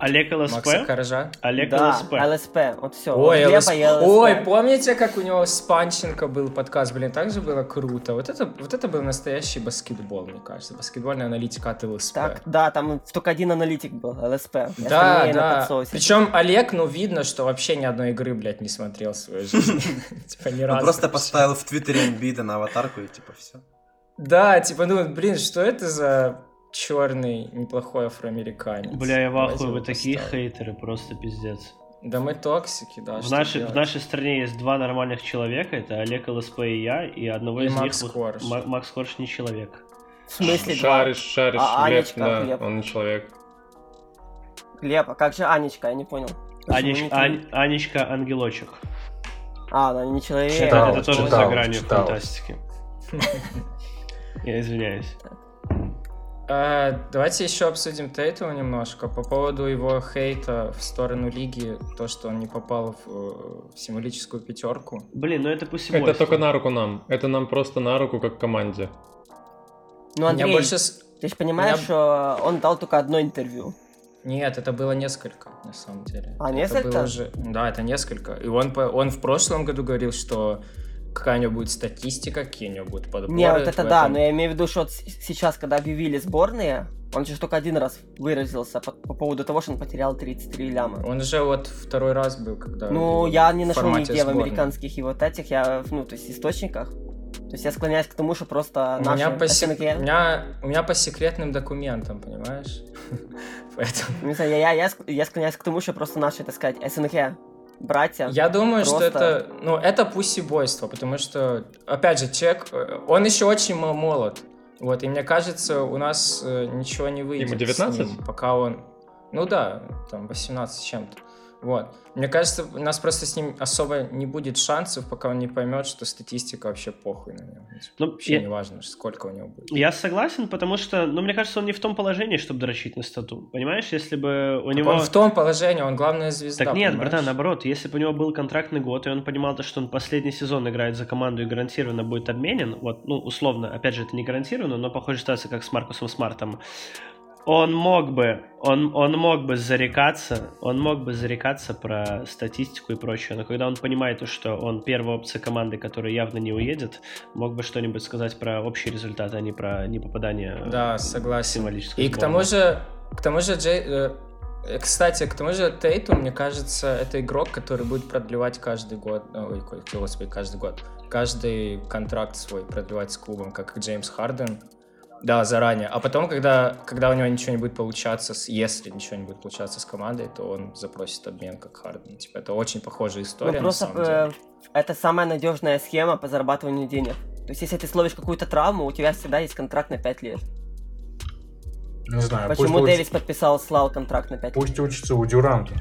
S2: Олег ЛСП?
S1: Макса Коржа?
S2: Олег
S3: да,
S2: ЛСП.
S3: ЛСП, вот все.
S1: Ой, вот ЛСП. ЛСП. Ой, помните, как у него с Панченко был подкаст? Блин, так же было круто. Вот это, вот это был настоящий баскетбол, мне кажется. Баскетбольная аналитика от ЛСП. Так,
S3: да, там только один аналитик был, ЛСП.
S1: Да, да. Причем Олег, ну, видно, что вообще ни одной игры, блядь, не смотрел в своей жизни. [LAUGHS] Типа ни разу.
S4: просто поставил в Твиттере Эмбида на аватарку и типа все.
S1: Да, типа, ну, блин, что это за черный, неплохой афроамериканец.
S2: Бля, я в ахуе, вы такие хейтеры, просто пиздец.
S1: Да мы токсики, да.
S2: В нашей, в нашей стране есть два нормальных человека, это Олег ЛСП и я, и одного и из
S1: Макс
S2: них...
S1: Корж.
S2: Макс Корж не человек.
S3: В смысле
S5: Шаришь, шаришь,
S3: а,
S5: Глеб,
S3: Анечка,
S5: да,
S3: Глеб.
S5: он не человек.
S3: Глеб, а как же Анечка? Я не понял.
S2: Анеч? Ань- Анечка Ангелочек.
S3: А, она не человек.
S6: Читал,
S2: это тоже
S6: читал,
S2: за гранью
S6: читал.
S2: фантастики. [LAUGHS] Я извиняюсь.
S1: А, давайте еще обсудим Тейтова немножко по поводу его хейта в сторону лиги, то, что он не попал в, э, в символическую пятерку.
S2: Блин, ну это пусть
S5: Это только на руку нам. Это нам просто на руку, как команде.
S3: Ну, Андрей,
S1: больше... с-
S3: ты же понимаешь, что он дал только одно интервью.
S1: Нет, это было несколько, на самом деле.
S3: А,
S1: Это
S3: несколько?
S1: было уже- Да, это несколько. И он, по- он в прошлом году говорил, что какая у него будет статистика, какие у него будут подборы.
S3: Не, вот это
S1: в
S3: да,
S1: этом.
S3: но я имею в виду, что сейчас, когда объявили сборные, он же только один раз выразился по, по поводу того, что он потерял 33 ляма.
S1: Он уже вот второй раз был, когда...
S3: Ну, я не
S1: в
S3: нашел нигде в
S1: сборной.
S3: американских и вот этих, я, ну, то есть источниках. То есть я склоняюсь к тому, что просто
S1: У
S3: наши
S1: меня, по сек- у, меня, у меня по секретным документам, понимаешь? [LAUGHS] Поэтому...
S3: Я, я, я, я склоняюсь к тому, что просто наши, так сказать, СНГ братья.
S1: Я думаю, что
S3: Просто-
S1: это, ну, это пусибойство, потому что, опять же, человек, э, он еще очень молод, вот, и мне кажется, у нас э, ничего не выйдет
S5: Ему
S1: с
S5: 19?
S1: ним, пока он, ну да, там 18 с чем-то, вот. Мне кажется, у нас просто с ним особо не будет шансов, пока он не поймет, что статистика вообще похуй на него.
S2: Ну,
S1: Вообще
S2: я-
S1: не важно, сколько у него будет.
S2: Я согласен, потому что, ну, мне кажется, он не в том положении, чтобы дрочить на стату. Понимаешь, если бы у
S1: Так
S2: него...
S1: Он в том положении, он главная звезда.
S2: Так нет,
S1: понимаешь?
S2: братан, наоборот, если бы у него был контрактный год, и он понимал, то, что он последний сезон играет за команду и гарантированно будет обменен, вот, ну, условно, опять же, это не гарантированно, но похоже ситуация, как с Маркусом Смартом, он мог бы, он, он мог бы зарекаться, он мог бы зарекаться про статистику и прочее, но когда он понимает, то, что он первая опция команды, которая явно не уедет, мог бы что-нибудь сказать про общий результат, а не про непопадание
S1: Да, согласен.
S2: символическую
S1: И к тому же, к тому же, Джей, э, э, кстати, к тому же Тейтум, мне кажется, это игрок, который будет продлевать каждый год, э, ой, ой, господи, каждый год, каждый контракт свой продлевать с клубом, как и Джеймс Харден. Да, заранее. А потом, когда, когда у него ничего не будет получаться, с, если ничего не будет получаться с командой, то он запросит обмен как Харден. Типа, это очень похожая
S3: Ну,
S1: история, на
S3: просто
S1: самом деле.
S3: э, это самая надежная схема по зарабатыванию денег. То есть, если ты словишь какую-то травму, у тебя всегда есть контракт на 5 лет.
S6: Не знаю,
S3: Почему
S6: пусть,
S3: Дэвис
S6: уч-
S3: подписал Слал контракт на 5 лет?
S6: пусть учится у Дюранта.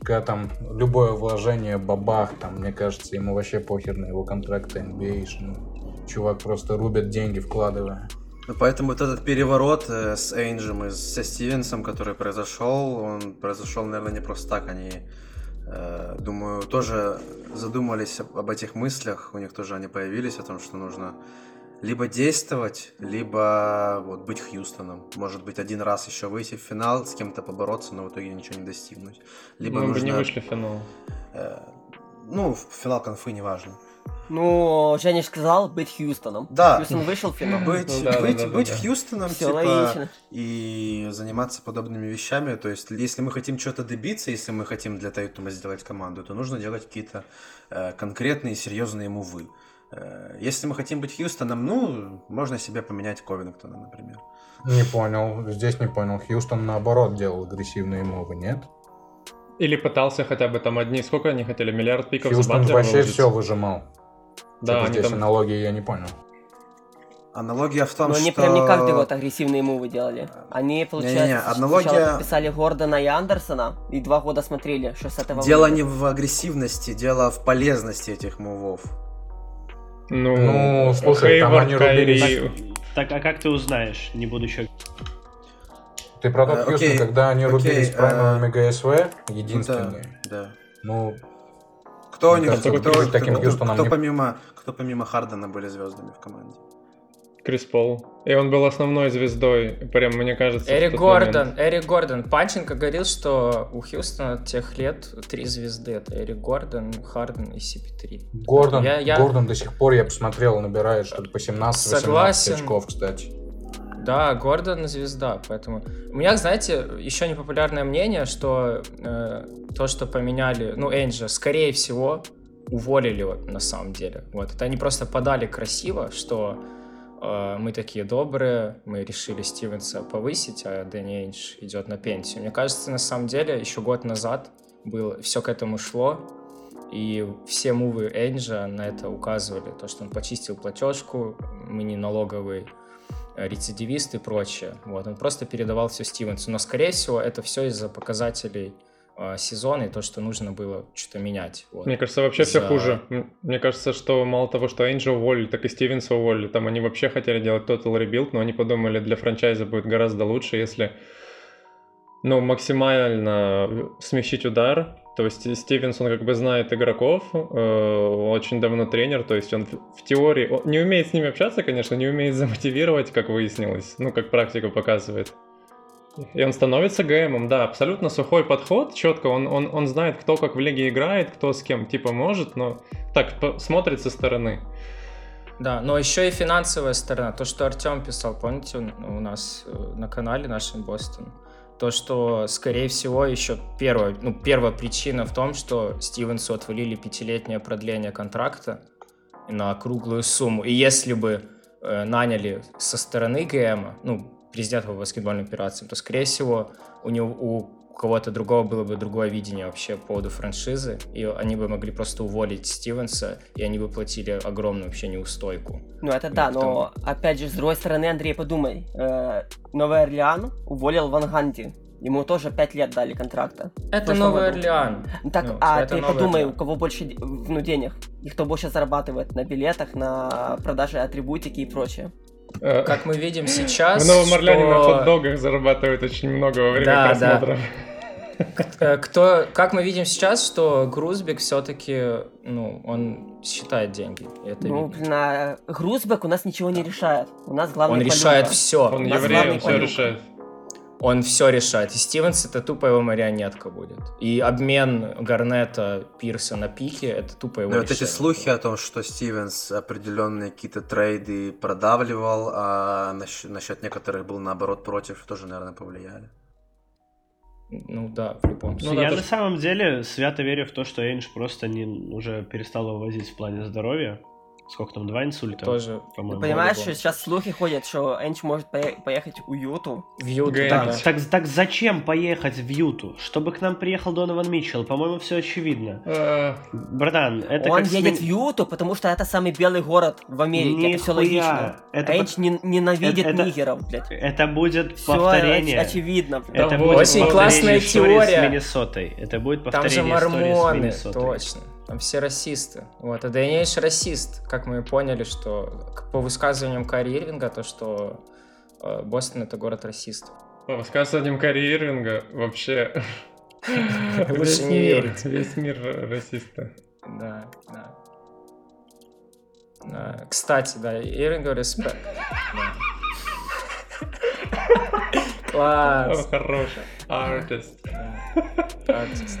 S6: Когда там любое вложение, бабах, там, мне кажется, ему вообще похер на его контракты NBA. Ну, чувак просто рубит деньги, вкладывая.
S4: Ну, поэтому вот этот переворот э, с Эйнджем и со Стивенсом, который произошел, он произошел, наверное, не просто так. Они, э, думаю, тоже задумались об, об этих мыслях, у них тоже они появились, о том, что нужно либо действовать, либо вот быть Хьюстоном. Может быть, один раз еще выйти в финал, с кем-то побороться, но в итоге ничего не достигнуть. Либо
S5: Мы бы не
S4: нужно,
S5: вышли в финал.
S4: э, ну, в финал конфы, неважно.
S3: Ну, Женя ж сказал быть Хьюстоном.
S4: Да.
S3: Хьюстон вышел в финал.
S4: Быть,
S5: Ну да,
S4: быть,
S5: да, да,
S4: быть
S5: да.
S4: Хьюстоном,
S3: Все
S4: типа,
S3: логично.
S4: и заниматься подобными вещами. То есть, если мы хотим чего-то добиться, если мы хотим для Тейтума сделать команду, то нужно делать какие-то э, конкретные, серьезные мувы. Э, если мы хотим быть Хьюстоном, ну, можно себе поменять Ковингтона, например.
S6: Не понял, здесь не понял. Хьюстон наоборот делал агрессивные мувы, нет?
S5: Или пытался хотя бы там одни, сколько они хотели, миллиард пиков за
S6: Хьюстон
S5: Батлера
S6: вообще
S5: выложить?
S6: все выжимал.
S5: Да, они
S6: здесь
S5: там...
S6: аналогии я не понял.
S4: Аналогия в том,
S3: Но они
S4: что...
S3: прям не каждый год агрессивные мувы делали. Они, получается,
S4: Не-не-не,
S3: с-
S4: аналогия-
S3: сначала подписали Гордона и Андерсона, и два года смотрели, что с этого
S4: Дело
S3: выйдет.
S4: не в агрессивности, дело в полезности этих мувов.
S5: Ну,
S6: Ну, слушай, там они рубились.
S5: Кайри.
S2: Так, а как ты узнаешь, не будучи...
S6: Ты про тот
S4: Э,
S6: Хьюстон,
S4: окей,
S6: когда они
S4: окей,
S6: рубились
S4: э,
S6: праймовыми ГСВ,
S4: Да,
S6: единственные.
S4: да.
S6: Ну,
S4: Кто у них, кто, кто-
S6: таким
S4: кто-
S6: Хьюстоном
S4: кто
S6: не-
S4: помимо, кто помимо Хардена были звездами в команде?
S5: Крис Пол. И он был основной звездой, прям, мне кажется,
S1: Эрик Гордон,
S5: момент.
S1: Эрик Гордон. Панченко говорил, что у Хьюстона тех лет три звезды. Это Эрик Гордон, Харден и CP3.
S6: Гордон,
S1: Я- я-
S6: Гордон до сих пор, я посмотрел, набирает что-то по 17-18
S1: Согласен.
S6: очков, кстати.
S1: Да, Гордон звезда, поэтому... У меня, знаете, еще непопулярное мнение, что э, то, что поменяли, ну, Энджа, скорее всего, уволили вот, на самом деле. Вот, это они просто подали красиво, что э, мы такие добрые, мы решили Стивенса повысить, а Дэнни Эндж идет на пенсию. Мне кажется, на самом деле, еще год назад было, все к этому шло, и все мувы Энджа на это указывали, то, что он почистил платежку, мы не налоговый рецидивист и прочее. Вот, он просто передавал все Стивенсу. Но, скорее всего, это все из-за показателей э, сезона и то, что нужно было что-то менять.
S5: Вот. Мне кажется, вообще За... все хуже. Мне кажется, что мало того, что Энджа уволили, так и Стивенса уволили. Там они вообще хотели делать Total Rebuild, но они подумали, для франчайза будет гораздо лучше, если ну, максимально смещить удар. То есть Стивенс, он как бы знает игроков, э, очень давно тренер, то есть он в теории он не умеет с ними общаться, конечно, не умеет замотивировать, как выяснилось, ну, как практика показывает. И он становится ГМом, да, абсолютно сухой подход, четко, он, он, он знает, кто как в лиге играет, кто с кем, типа, может, но так смотрит со стороны.
S1: Да, но еще и финансовая сторона, то, что Артем писал, помните, у нас э, на канале нашем Бостон, то, что, скорее всего, еще первая, ну, первая причина в том, что Стивенсу отвалили пятилетнее продление контракта на круглую сумму. И если бы э, наняли со стороны ГМ, ну, президента по баскетбольным операциям, то, скорее всего, у него у кого-то другого было бы другое видение вообще по поводу франшизы, и они бы могли просто уволить Стивенса, и они бы платили огромную вообще неустойку.
S3: Ну это да, но опять же, с другой стороны, Андрей, подумай, э, Новый Орлеан уволил Ван Ганди, Ему тоже 5 лет дали контракта.
S1: Это Новый году. Орлеан.
S3: Так, ну, а ты подумай, Орлеан. у кого больше ну, денег? И кто больше зарабатывает на билетах, на продаже атрибутики и прочее.
S1: Э, как мы видим [GASPS] сейчас,
S5: В Новом Орлеане что... на хот-догах зарабатывают очень много во время да, просмотра. Да.
S1: Э, кто, как мы видим сейчас, что Грузбек все-таки, ну, он считает деньги. Это
S3: ну, блин, а Грузбек у нас ничего не решает. У нас главный
S1: Он решает все.
S5: Он еврей, он все решает.
S1: Он все решает. И Стивенс это тупо его марионетка будет. И обмен Гарнета Пирса на пике это тупо его
S4: Но вот эти слухи о том, что Стивенс определенные какие-то трейды продавливал, а насчет, насчет некоторых был наоборот против, тоже, наверное, повлияли.
S1: Ну да, в любом
S2: случае. Ну, я да, на самом деле свято верю в то, что Эйнш просто не, уже перестал его возить в плане здоровья. Сколько там, два инсульта?
S1: Тоже.
S3: Ты понимаешь, что сейчас слухи ходят, что Энч может поехать в Юту.
S1: В Юту,
S2: так, да. так, так зачем поехать в Юту? Чтобы к нам приехал Донован Митчелл, по-моему, все очевидно. Uh... Братан, это
S3: Он едет смен... в Юту, потому что это самый белый город в Америке, Нихуя. это все логично. Это Энч по... не, ненавидит это, нигеров, блядь.
S2: Это будет все повторение.
S3: Оч- очевидно.
S2: Блядь. Это будет Очень классная теория. с Миннесотой. Это будет повторение Там же мормоны,
S1: точно. Там все расисты. Вот, а Дэниш расист, как мы поняли, что по высказываниям Карри Ирвинга, то, что э, Бостон это город расистов.
S5: По высказываниям Карри Ирвинга вообще... [LAUGHS]
S1: Лучше не верить.
S5: Весь мир расисты.
S1: Да, да. Да. Кстати, да, Ирвингу респект. [LAUGHS] Класс.
S5: Хороший. Артист.
S1: Артист.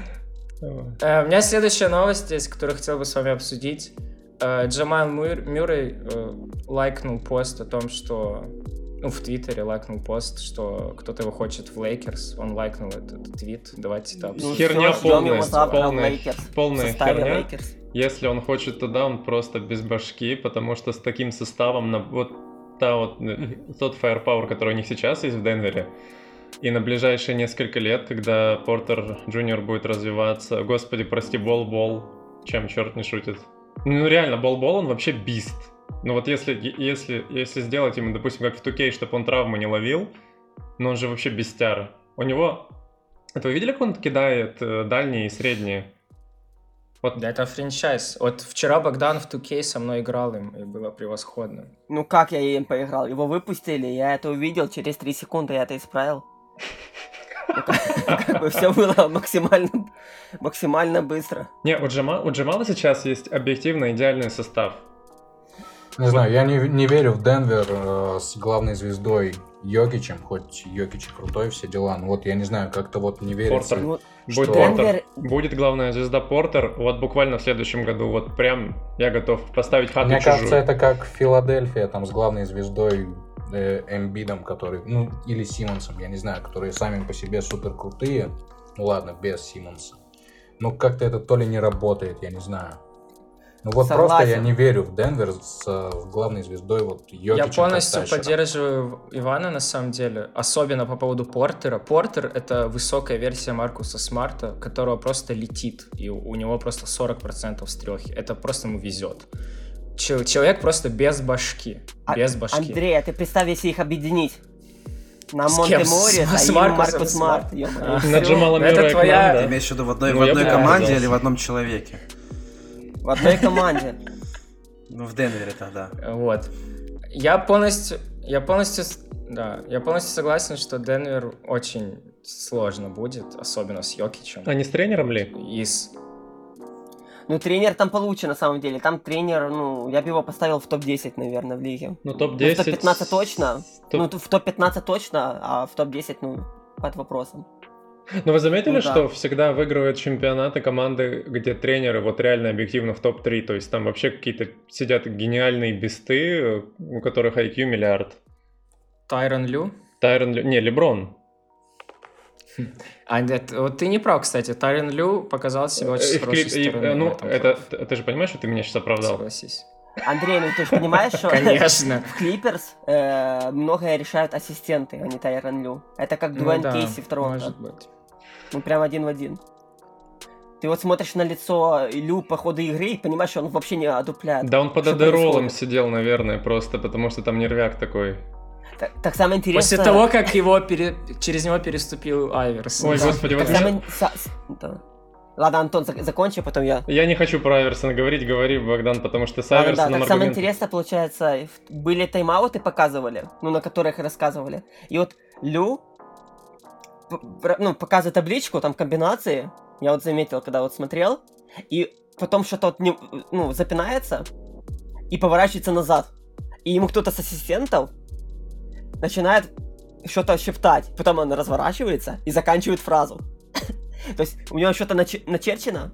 S1: Э, у меня следующая новость здесь, которую хотел бы с вами обсудить. Э, Джамал Мюррей э, лайкнул пост о том, что ну, в Твиттере лайкнул пост, что кто-то его хочет в Лейкерс. Он лайкнул этот твит. Давайте там.
S5: Ну, херня полная, полная, полная херня. Лейкерс. Если он хочет туда, он просто без башки, потому что с таким составом, на вот та вот, тот firepower, который у них сейчас есть в Денвере, и на ближайшие несколько лет, когда Портер Джуниор будет развиваться, господи, прости, Бол-Бол, чем черт не шутит. Ну реально, Бол-Бол, он вообще бист. Ну вот если, если, если сделать ему, допустим, как в 2K, чтобы он травмы не ловил, но он же вообще бестяра. У него... Это вы видели, как он кидает э, дальние и средние?
S1: Вот. Да, это франчайз. Вот вчера Богдан в 2K со мной играл им, и было превосходно.
S3: Ну как я им поиграл? Его выпустили, я это увидел, через 3 секунды я это исправил. Как бы все было максимально, максимально быстро.
S5: Не, у, Джама, у Джамала сейчас есть объективно идеальный состав.
S6: Не знаю, я не, не верю в Денвер э, с главной звездой Йокичем, хоть Йокич крутой, все дела. Но вот я не знаю, как-то вот не верится.
S5: Портер. Будет, что... Портер. Будет главная звезда Портер. Вот буквально в следующем году. Вот прям я готов поставить хату
S6: Мне
S5: чужую.
S6: кажется, это как Филадельфия, там с главной звездой Эмбидом, который, ну, или Симмонсом, я не знаю, которые сами по себе супер крутые. Ну ладно, без Симмонса. Но как-то это то ли не работает, я не знаю. Ну вот Согласен. просто я не верю в Денвер с э, главной звездой вот Йокичем
S1: Я полностью поддерживаю Ивана на самом деле, особенно по поводу Портера. Портер — это высокая версия Маркуса Смарта, которого просто летит, и у него просто 40% стрехи. Это просто ему везет. Человек просто без башки, а, без башки.
S3: Андрей, а ты представь, если их объединить? На Монте Морриса с Маркус Смарт.
S5: На Джамала Это
S4: твоя... Ты имеешь в виду в одной, ну, в одной команде или в одном человеке?
S3: В одной команде.
S4: Ну, в Денвере тогда.
S1: Вот. Я полностью, я полностью, да, я полностью согласен, что Денвер очень сложно будет, особенно с Йокичем.
S5: А не с тренером ли?
S1: И с...
S3: Ну, тренер там получше, на самом деле. Там тренер, ну, я бы его поставил в топ-10, наверное, в лиге.
S5: Ну, топ-10... Ну, в
S3: топ-15 точно. Топ... Ну, в топ-15 точно, а в топ-10, ну, под вопросом.
S5: Но вы заметили, ну, да. что всегда выигрывают чемпионаты команды, где тренеры вот реально объективно в топ-3, то есть там вообще какие-то сидят гениальные бесты, у которых IQ миллиард.
S1: Тайрон Лю?
S5: Тайрон Лю, не, Леброн.
S1: А это, вот ты не прав, кстати. Тайрон Лю показал себя очень с хорошей и, стороны.
S5: Ну, это, ты же понимаешь, что ты меня сейчас оправдал?
S1: Согласись.
S3: Андрей, ну ты же понимаешь, что
S1: Конечно.
S3: в Клиперс э, многое решают ассистенты, а не Тайрон Лю. Это как Дуэн ну, да, Кейси в Торонто. Может быть. Ну, прям один в один. Ты вот смотришь на лицо Илю по ходу игры и понимаешь, что он вообще не одупляет.
S5: Да он под адеролом сидел, наверное, просто потому что там нервяк такой.
S3: Так, так самое интересное...
S1: После того, как его пере... через него переступил Айверс.
S5: Ой, да. господи, вот... Самое...
S3: Да. Ладно, Антон, закончи, потом я.
S5: Я не хочу про Айверсона говорить, говори, Богдан, потому что с Айверсоном... Да,
S3: так аргумент... самое интересное, получается, были тайм-ауты показывали, ну, на которых рассказывали. И вот Лю ну, показывает табличку, там комбинации, я вот заметил, когда вот смотрел, и потом что-то вот не, ну, запинается и поворачивается назад. И ему кто-то с ассистентов начинает что-то шептать, потом он разворачивается и заканчивает фразу. [LAUGHS] То есть у него что-то нач- начерчено.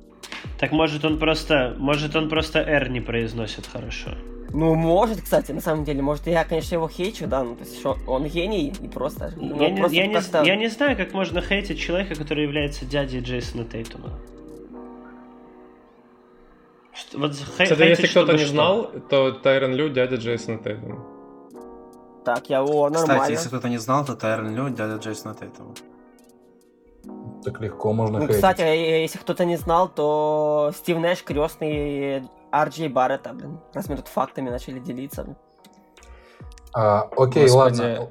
S2: Так может он просто, может он просто R не произносит хорошо.
S3: Ну, может, кстати, на самом деле. Может, я, конечно, его хейчу, да, ну, то есть, что он гений и просто... Ну,
S2: я, не, просто я, не, я не знаю, как можно хейтить человека, который является дядей Джейсона Тейтума.
S5: Вот хей, Кстати, если кто-то не знал, то Тайрон Лю дядя Джейсона Тейтума.
S3: Так, я о, нормально.
S4: Кстати, если кто-то не знал, то Тайрон Лю дядя Джейсона Тейтума.
S6: Так легко можно
S3: ну. Кстати, если кто-то не знал, то Стив Нэш крестный Арджей Барретта, блин. Раз мы тут фактами начали делиться.
S6: А, окей, Господи. ладно.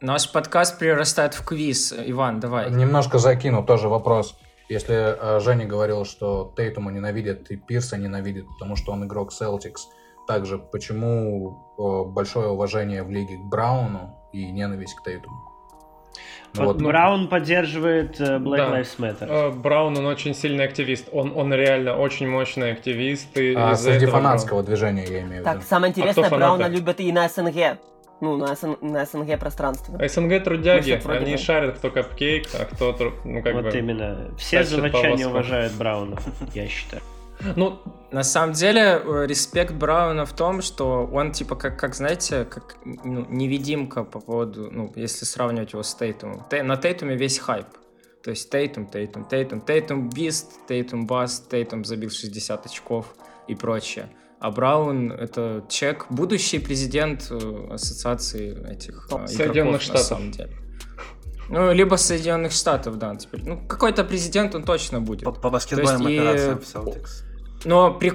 S1: Наш подкаст прирастает в квиз. Иван, давай.
S6: Немножко закину тоже вопрос. Если э, Женя говорил, что Тейтума ненавидит и Пирса ненавидит, потому что он игрок Celtics, также почему э, большое уважение в лиге к Брауну и ненависть к Тейтуму?
S2: Вот, Браун поддерживает uh, Black да. Lives Matter.
S5: Uh, Браун, он очень сильный активист. Он, он реально очень мощный активист. И
S6: а, среди фанатского Браун... движения, я имею в виду.
S3: Так, самое а интересное, а Брауна любят и на СНГ. Ну, на, СН... на СНГ пространстве.
S5: А СНГ трудяги, они да. шарят, кто cupcake, а кто, ну, как
S2: вот
S5: бы...
S2: именно. Все заводчане уважают Брауна, я считаю.
S1: Ну, на самом деле, э, респект Брауна в том, что он, типа, как, как знаете, как ну, невидимка по поводу, ну, если сравнивать его с Тейтумом. На Тейтуме весь хайп. То есть Тейтум, Тейтум, Тейтум, Тейтум beast, Тейтум bust, Тейтум забил 60 очков и прочее. А Браун — это чек, будущий президент э, ассоциации этих
S5: э, Соединенных Штатов. на самом деле.
S1: Ну, либо Соединенных Штатов, да, теперь. Ну, какой-то президент он точно будет.
S4: По, по баскетбольным есть, операциям и... в Celtics.
S1: Но при...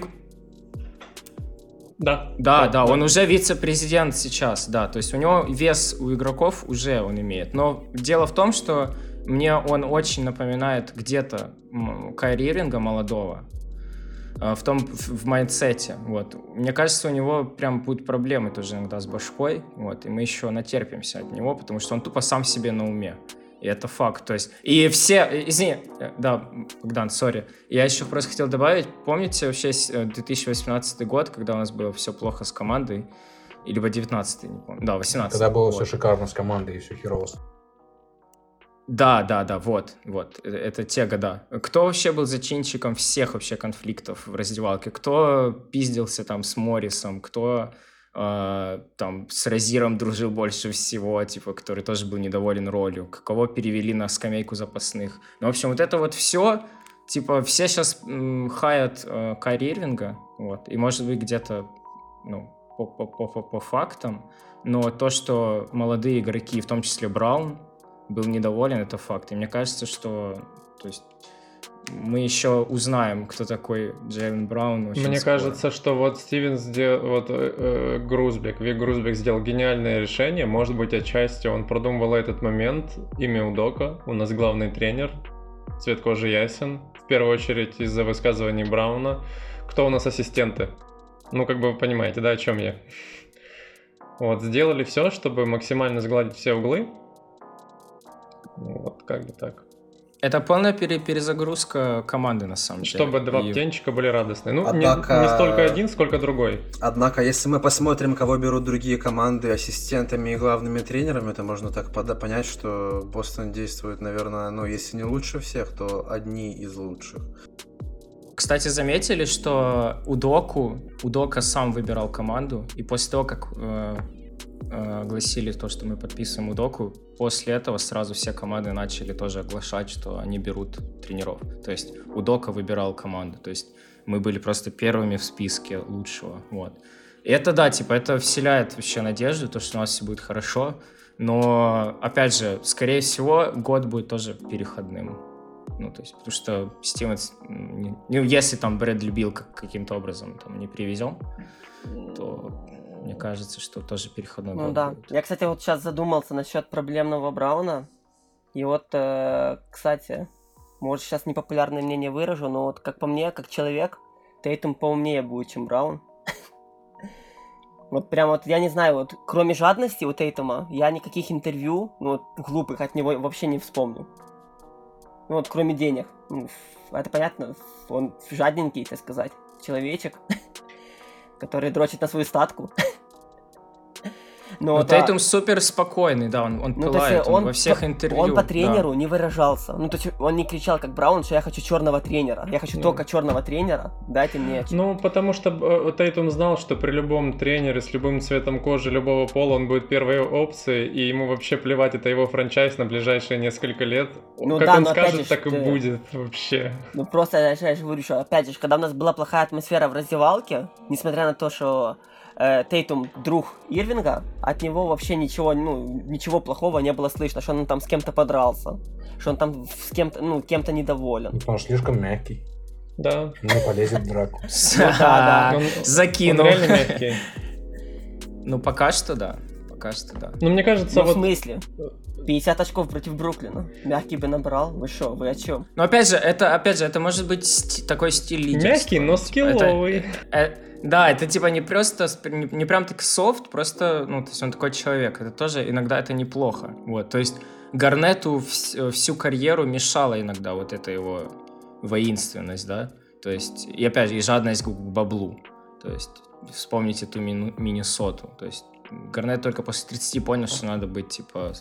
S5: Да.
S1: Да, да, он уже вице-президент сейчас, да. То есть у него вес у игроков уже он имеет. Но дело в том, что мне он очень напоминает где-то Кайри Ирвинга молодого. А, в том, в mindset е, вот. Мне кажется, у него прям будут проблемы тоже иногда с башкой, вот, и мы еще натерпимся от него, потому что он тупо сам себе на уме. И это факт. То есть, и все, извини, да, Богдан, сори. Я еще просто хотел добавить, помните вообще 2018 э, год, когда у нас было все плохо с командой? Или либо 19 не помню. Да, 18
S6: Когда было вот. все шикарно с командой и все херово.
S1: Да, да, да, вот, вот, э, это те года. Кто вообще был зачинщиком всех вообще конфликтов в раздевалке? Кто пиздился там с Моррисом? Кто э, там с Розиром дружил больше всего, типа, который тоже был недоволен ролью? Кого перевели на скамейку запасных? Ну, в общем, вот это вот все типа, все сейчас м, хаят э, Кайри Ирвинга, вот, и, может быть, где-то, ну, по, по, по, по фактам, но то, что молодые игроки, в том числе Браун, был недоволен, это факт. И мне кажется, что то есть, мы еще узнаем, кто такой Джейвен Браун.
S5: Мне
S1: скоро.
S5: кажется, что вот Стивен сделал, вот э, э, Грузбек, Вик Грузбек сделал гениальное решение. Может быть, отчасти он продумывал этот момент. Имя Удока, у нас главный тренер, цвет кожи ясен. В первую очередь из-за высказываний Брауна. Кто у нас ассистенты? Ну, как бы вы понимаете, да, о чем я? Вот, сделали все, чтобы максимально сгладить все углы. Вот, как бы так.
S1: Это полная пере перезагрузка команды, на самом
S5: деле. Чтобы два
S1: и...
S5: птенчика были радостные. Ну, Однако... не, не столько один, сколько другой.
S4: Однако, если мы посмотрим, кого берут другие команды ассистентами и главными тренерами, то можно так понять, что Бостон действует, наверное, ну, если не лучше всех, то одни из лучших.
S1: Кстати, заметили, что Удоку, Удока сам выбирал команду, и после того, как э, огласили то, что мы подписываем Удоку, после этого сразу все команды начали тоже оглашать, что они берут тренеров. То есть Удока выбирал команду, то есть мы были просто первыми в списке лучшего, вот. И это, да, типа, это вселяет вообще надежду, то, что у нас все будет хорошо, но, опять же, скорее всего, год будет тоже переходным. Ну, то есть, потому что Стивенс, ну, если там Брэдли Билл каким-то образом там не привезем, то мне кажется, что тоже переходной
S3: Ну да. Будет. Я, кстати, вот сейчас задумался насчет проблемного Брауна. И вот, э, кстати, может сейчас непопулярное мнение выражу, но вот как по мне, как человек, Тейтум поумнее будет, чем Браун. [LAUGHS] Вот прям вот, я не знаю, вот кроме жадности у Тейтума, я никаких интервью, ну вот глупых от него вообще не вспомню. Ну вот кроме денег. Это понятно, он жадненький, так сказать, человечек, [LAUGHS] который дрочит на свою статку. [LAUGHS]
S1: Но, Но да. Тейтум супер спокойный, да, он, он ну, пылает он, он во всех
S3: по,
S1: интервью.
S3: Он по тренеру да. не выражался. Ну, то есть он не кричал, как Браун, что я хочу черного тренера. Я хочу yeah. только черного тренера, дайте мне.
S5: Ну, потому что э, Тейтум знал, что при любом тренере с любым цветом кожи, любого пола, он будет первой опцией, и ему вообще плевать, это его франчайз на ближайшие несколько лет. Ну, как да, он скажет, же, так и будет вообще.
S3: Ну, просто я, я же говорю, что, опять же, когда у нас была плохая атмосфера в раздевалке, несмотря на то, что э, Тейтум друг Ирвинга, от него вообще ничего, ну, ничего плохого не было слышно, что он там с кем-то подрался, что он там с кем-то, ну, кем-то недоволен.
S6: Ну, он слишком мягкий.
S5: Да.
S6: Не полезет в драку. [LAUGHS]
S1: Да, да. Закинул. реально мягкий. Ну, пока что да. Пока что да.
S5: Ну, мне кажется,
S3: ну, вот... в смысле? 50 очков против Бруклина. Мягкий бы набрал. Вы что, вы о чем?
S1: Ну, опять же, это, опять же, это может быть такой стиль лидерства.
S5: Мягкий, но скилловый.
S1: Это, да, это типа не просто, не, не прям так софт, просто, ну, то есть он такой человек. Это тоже иногда это неплохо. Вот, то есть Гарнету вс- всю карьеру мешала иногда вот эта его воинственность, да. То есть, и опять же, и жадность к баблу. То есть, вспомните эту мину- Миннесоту. То есть, Гарнет только после 30 понял, что надо быть, типа,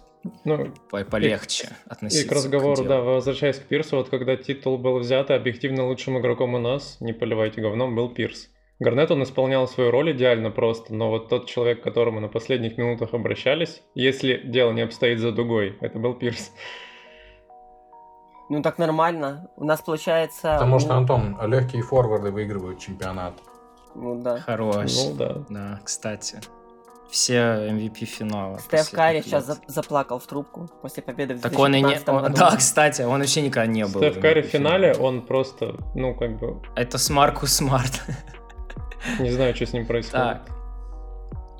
S1: ну, полегче и, относиться.
S5: И к разговору, к да, возвращаясь к Пирсу, вот когда титул был взят, объективно лучшим игроком у нас, не поливайте говном, был Пирс. Гарнет, он исполнял свою роль идеально просто, но вот тот человек, к которому на последних минутах обращались, если дело не обстоит за дугой, это был Пирс.
S3: Ну так нормально. У нас получается...
S6: Потому что, Антон, легкие форварды выигрывают чемпионат.
S3: Ну да.
S1: Хорош. Ну да. Да, кстати. Все MVP финала.
S3: Стеф Карри сейчас за заплакал в трубку после победы в
S1: Так он и не... Он, да, кстати, он вообще никогда не был.
S5: Стеф Карри в финале, он просто, ну как бы...
S1: Это Маркус Смарт. [LAUGHS]
S5: Не знаю, что с ним происходит. Так.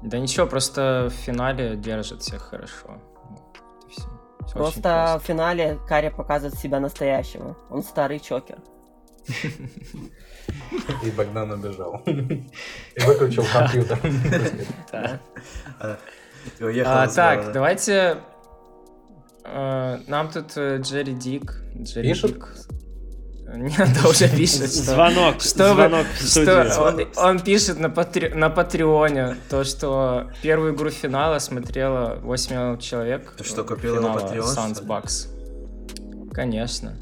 S1: Да ничего, просто в финале держит всех хорошо.
S3: Все. Все просто, просто в финале Карри показывает себя настоящего. Он старый чокер.
S6: И Богдан убежал. И выключил компьютер. [LAUGHS]
S1: А, так, давайте... Э, нам тут э, Джерри Дик. Джерри Дик нет, да уже пишет.
S2: Что, звонок, что звонок
S1: в что он, он пишет на, патри, на Патреоне то, что первую игру финала смотрело 8 миллионов человек.
S4: Ты что, купил на Патреон?
S1: Suns Bucks. Конечно.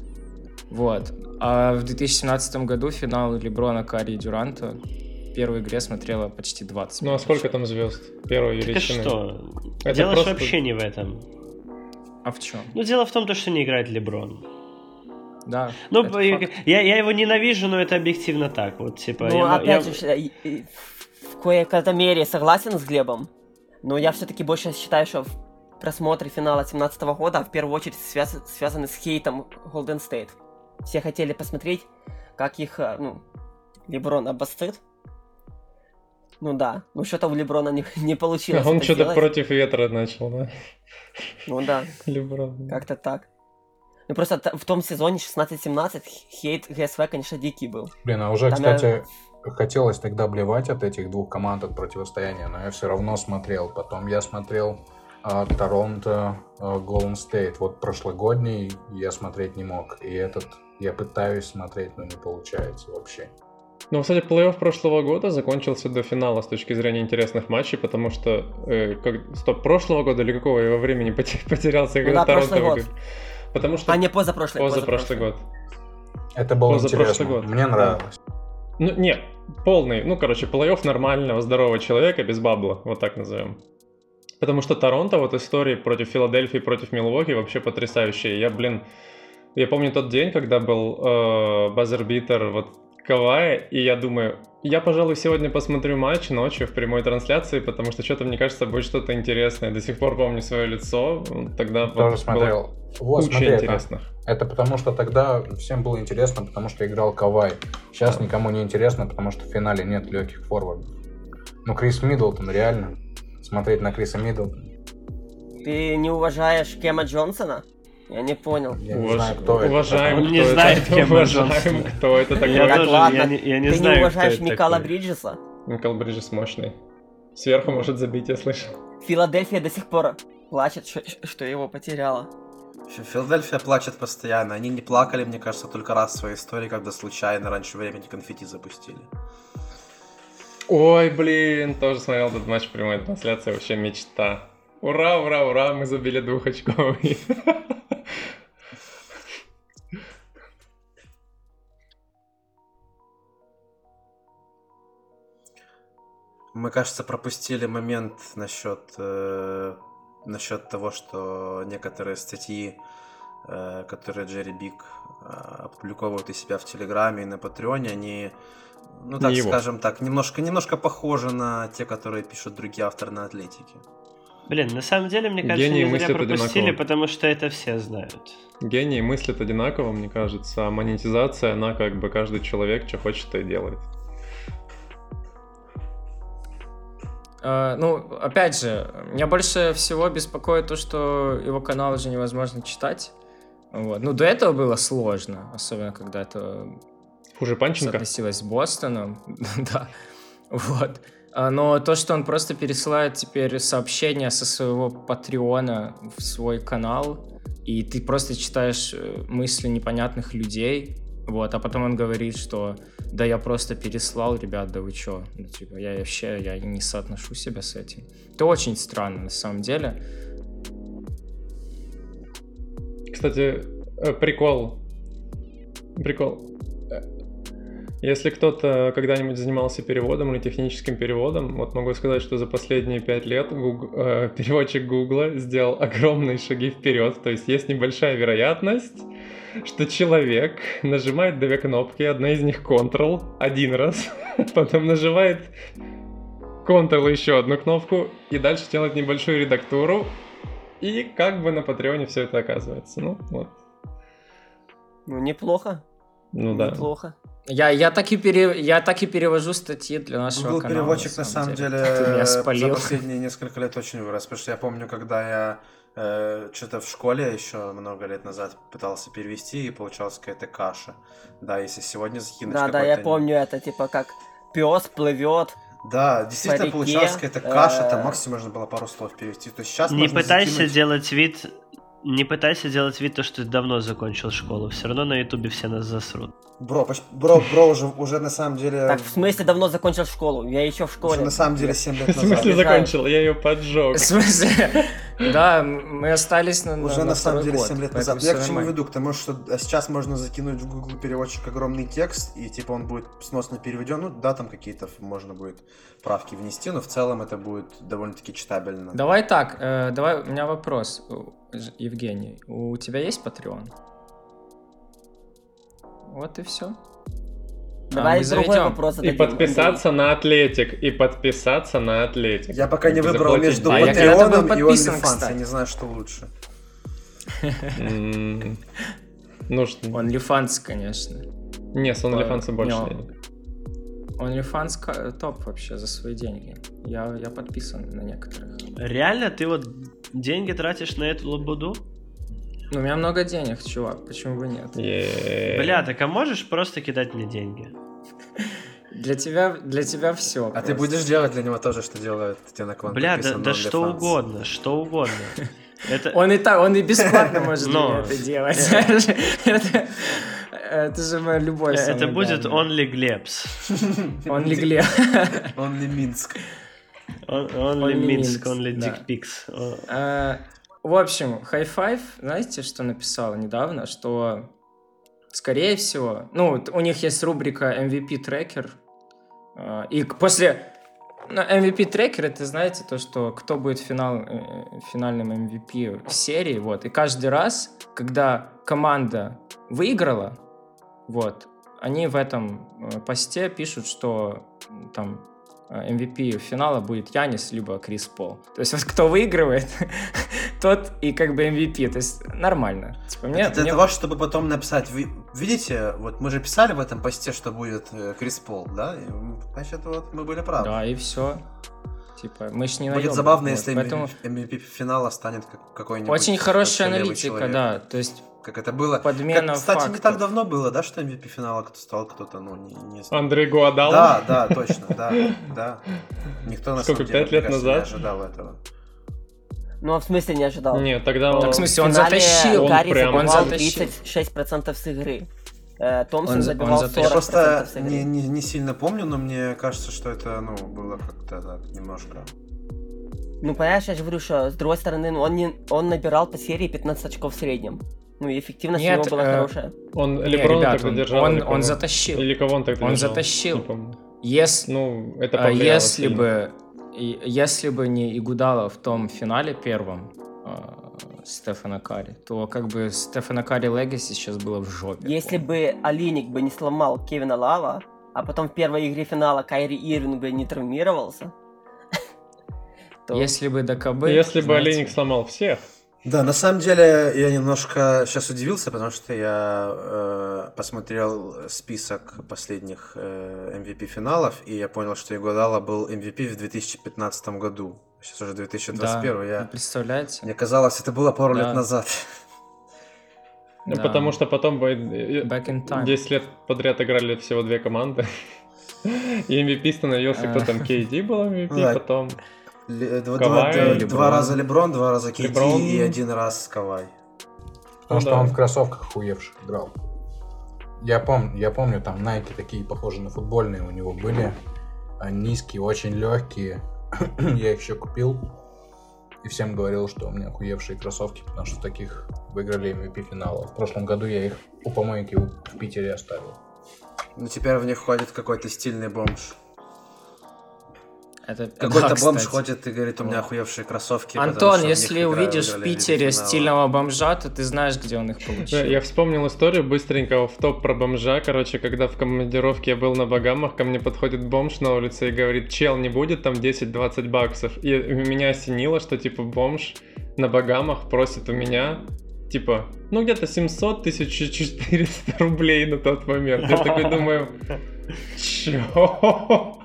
S1: Вот. А в 2017 году финал Леброна, Карри и Дюранта первой игре смотрело почти 20
S5: Ну а сколько там звезд? Первой
S2: так величины? что? Это дело просто... вообще не в этом.
S1: А в чем?
S2: Ну, дело в том, что не играет Леброн.
S1: Да.
S2: Ну, я, я его ненавижу, но это объективно так. Вот, типа,
S3: ну,
S2: я,
S3: опять
S2: я...
S3: же, в кое-какой мере согласен с Глебом, но я все-таки больше считаю, что просмотры финала 2017 года в первую очередь связ... связаны с хейтом Golden State. Все хотели посмотреть, как их, э, ну, Леброн обострит. Ну да, ну что-то у Леброна не, не получилось. [LAUGHS]
S5: Он что-то против ветра начал, да?
S3: Ну да. [LAUGHS]
S5: Леброн.
S3: Как-то так. Ну просто в том сезоне 16-17 хейт ГСВ, конечно, дикий был.
S6: Блин, а уже, Там кстати, я... хотелось тогда блевать от этих двух команд от противостояния, но я все равно смотрел. Потом я смотрел а, Торонто, а, Голден Стейт. Вот прошлогодний я смотреть не мог. И этот я пытаюсь смотреть, но не получается вообще.
S5: Ну, кстати, плей-офф прошлого года закончился до финала с точки зрения интересных матчей, потому что... Э, как, стоп, прошлого года или какого во времени [LAUGHS] потерялся,
S3: ну, да, Торонто... Год.
S5: Потому что...
S3: А не позапрошлый,
S5: позапрошлый, позапрошлый год.
S6: Это было интересно. Год. Мне нравилось.
S5: Ну, нет, полный, ну, короче, плей-офф нормального, здорового человека без бабла, вот так назовем. Потому что Торонто, вот истории против Филадельфии, против Милуоки вообще потрясающие. Я, блин, я помню тот день, когда был э, базербитер вот Кавая, и я думаю, я, пожалуй, сегодня посмотрю матч ночью в прямой трансляции, потому что что-то, мне кажется, будет что-то интересное. До сих пор помню свое лицо. Тогда
S6: Тоже вот смотрел. Вот, куча смотри, интересных. Это, это потому что тогда всем было интересно, потому что играл Кавай. Сейчас да. никому не интересно, потому что в финале нет легких форвардов. Ну, Крис Миддлтон, реально. Смотреть на Криса Миддлтона.
S3: Ты не уважаешь Кема Джонсона? Я не понял.
S6: Я не Уваж... знаю, кто
S5: уважаем,
S6: это.
S2: Не знает, кем
S5: уважаем, кто это такой.
S2: Я тоже, ладно. я не, я не
S3: Ты
S2: знаю,
S3: не уважаешь Микала Бриджеса?
S5: Микал Бриджес мощный. Сверху может забить, я слышал.
S3: Филадельфия до сих пор плачет, что его потеряла.
S4: Филадельфия плачет постоянно. Они не плакали, мне кажется, только раз в своей истории, когда случайно раньше времени конфетти запустили.
S5: Ой, блин, тоже смотрел этот матч прямой трансляции, вообще мечта. Ура, ура, ура, мы забили двухочковый.
S4: Мы, кажется, пропустили момент насчет, э, насчет того, что некоторые статьи, э, которые Джерри Бик э, опубликовывают у себя в Телеграме и на Патреоне, они, ну так скажем так, немножко, немножко похожи на те, которые пишут другие авторы на Атлетике.
S2: Блин, на самом деле, мне кажется, Гении не зря пропустили, одинаково. потому что это все знают.
S5: Гении мыслят одинаково, мне кажется, а монетизация, она как бы каждый человек, что хочет, то и делает.
S1: Uh, ну, опять же, меня больше всего беспокоит то, что его канал уже невозможно читать. Вот. Ну, до этого было сложно, особенно когда это
S5: Хуже Панченко?
S1: соотносилось с Бостоном. [LAUGHS] да. Вот. А, но то, что он просто пересылает теперь сообщения со своего Патреона в свой канал, и ты просто читаешь э, мысли непонятных людей, вот, а потом он говорит, что да я просто переслал, ребят, да вы чё? Ну, типа, я вообще, я не соотношу себя с этим. Это очень странно, на самом деле.
S5: Кстати, э, прикол. Прикол. Если кто-то когда-нибудь занимался переводом или техническим переводом, вот могу сказать, что за последние пять лет Google, э, [LAUGHS] переводчик Гугла сделал огромные шаги вперед. То есть есть небольшая вероятность, что человек нажимает две кнопки, одна из них Ctrl один раз, [LAUGHS] потом нажимает Ctrl еще одну кнопку и дальше делает небольшую редактуру. И как бы на Патреоне все это оказывается. Ну, вот.
S3: Ну, неплохо.
S5: Ну да.
S3: Неплохо.
S1: Я, я, так и пере, я так и перевожу статьи для нашего
S4: Google
S1: канала.
S4: переводчик на самом деле, деле за последние несколько лет очень вырос, потому что я помню, когда я э, что-то в школе еще много лет назад пытался перевести и получалась какая-то каша. Да, если сегодня закинуть
S3: Да, да, я помню это, типа как пес плывет,
S4: да, действительно реке, получалась какая-то каша, там э, максимум можно было пару слов перевести. То есть сейчас
S2: Не пытайся закинуть... делать вид, не пытайся делать вид, то, что ты давно закончил школу. Все равно на ютубе все нас засрут.
S4: Бро, бро, бро уже, уже на самом деле...
S3: Так, в смысле давно закончил школу? Я еще в школе. Уже
S4: на самом деле 7 лет назад.
S5: В смысле закончил? Я ее поджег.
S1: В смысле? Да, мы остались на
S4: Уже на самом деле 7 лет назад. Я к чему веду? К тому, что сейчас можно закинуть в Google переводчик огромный текст, и типа он будет сносно переведен. Ну да, там какие-то можно будет правки внести, но в целом это будет довольно-таки читабельно.
S1: Давай так, э, давай, у меня вопрос, Евгений. У тебя есть Patreon? вот и все.
S3: Давай а, другой вопрос
S5: И подписаться на Атлетик, и подписаться на Атлетик.
S4: Я пока не выбрал между а Патреоном и OnlyFans, я не знаю, что лучше.
S1: Ну что? OnlyFans, конечно.
S5: Не, с OnlyFans больше
S1: денег. OnlyFans топ вообще за свои деньги. Я, я подписан на некоторых.
S2: Реально? Ты вот деньги тратишь на эту лабуду?
S1: Ну, у меня много денег, чувак, почему бы нет?
S2: Yeah. Бля, так а можешь просто кидать мне деньги?
S1: Для тебя, для тебя все.
S4: А просто. ты будешь делать для него тоже, что делает тебе на
S2: квант? Бля, да, да что угодно, что угодно. [LAUGHS]
S1: Это... Он и так, он и бесплатно [LAUGHS] может Но... это делать. [LAUGHS] это, это же моя любовь.
S2: Это будет Only Глебс.
S1: Only Глеб.
S4: Only Минск.
S2: Only Минск, Only Dick Pics.
S1: В общем, High Five, знаете, что написала недавно? Что, скорее всего, ну, у них есть рубрика MVP трекер, а, и после MVP трекер, это знаете то, что кто будет финал, э, финальным MVP серии, вот, и каждый раз, когда команда выиграла, вот, они в этом э, посте пишут, что там MVP финала будет Янис либо Крис Пол. То есть вот кто выигрывает, [LAUGHS] тот и как бы MVP. То есть нормально.
S4: Типа, мне, Это для мне... того, чтобы потом написать. Вы, видите, вот мы же писали в этом посте, что будет э, Крис Пол, да? И, значит, вот мы были правы.
S1: Да, и все. Типа, мы ж не
S4: Будет забавно, вот, если поэтому... MVP финала станет какой-нибудь...
S1: Очень хорошая аналитика, человек. да. То есть
S4: как это было.
S1: Подмена
S4: как, Кстати, фактов. не так давно было, да, что MVP финала кто стал кто-то, ну, не... не...
S5: Андрей Гуадал?
S4: Да, да, точно, да, да. Никто на
S5: Сколько, пять лет назад? не
S4: ожидал этого.
S3: Ну, а в смысле не ожидал?
S5: Нет, тогда он...
S1: Так, в смысле, он затащил.
S3: Он прям... он затащил. 36% с игры. Э, Томпсон он, забивал он 40% Я
S4: просто не, не, не сильно помню, но мне кажется, что это, ну, было как-то так, немножко...
S3: Ну, понимаешь, я же говорю, что с другой стороны, ну, он, не, он набирал по серии 15 очков в среднем. Ну и эффективность Нет, у него была э, хорошая.
S5: Он Леброн ребят, тогда
S1: он,
S5: держал.
S1: Он, он затащил.
S5: Или кого он тогда
S1: Он
S5: держал?
S1: затащил. Если,
S5: ну, это
S1: а, если сильно. бы если бы не Игудала в том финале первом э, Стефана Карри, то как бы Стефана Карри Легаси сейчас было в жопе.
S3: Если бы Алиник бы не сломал Кевина Лава, а потом в первой игре финала Кайри Ирвин бы не травмировался, [LAUGHS]
S1: то... Если бы ДКБ...
S5: Если бы Алиник сломал всех,
S4: да, на самом деле я немножко сейчас удивился, потому что я э, посмотрел список последних э, MVP финалов, и я понял, что Игодала был MVP в 2015 году. Сейчас уже 2021. Да, я...
S1: представляете?
S4: Мне казалось, это было пару да. лет назад.
S5: Ну, да. потому что потом Back in time. 10 лет подряд играли всего две команды. [LAUGHS] И MVP становился кто там, KD был MVP, потом...
S4: Э, два, Кавай, два, два раза Леброн, два раза Леброн... и один раз Кавай.
S6: Потому ну, что он в кроссовках хуевших играл. Я помню, я помню, там Nike такие похожие на футбольные у него были. Низкие, очень легкие. [COUGHS] я их еще купил. И всем говорил, что у меня хуевшие кроссовки, потому что таких выиграли MVP финала. В прошлом году я их у помойки в Питере оставил.
S4: Ну теперь в них ходит какой-то стильный бомж.
S1: Это,
S4: Какой-то да, бомж ходит и говорит, у меня охуевшие кроссовки.
S1: Антон, если увидишь в Питере стильного бомжа, то ты знаешь, где он их получил.
S5: Я вспомнил историю быстренько в топ про бомжа. Короче, когда в командировке я был на Багамах, ко мне подходит бомж на улице и говорит, чел, не будет там 10-20 баксов. И меня осенило, что типа бомж на Багамах просит у меня типа, ну где-то 700-1400 рублей на тот момент. Я такой думаю, чё?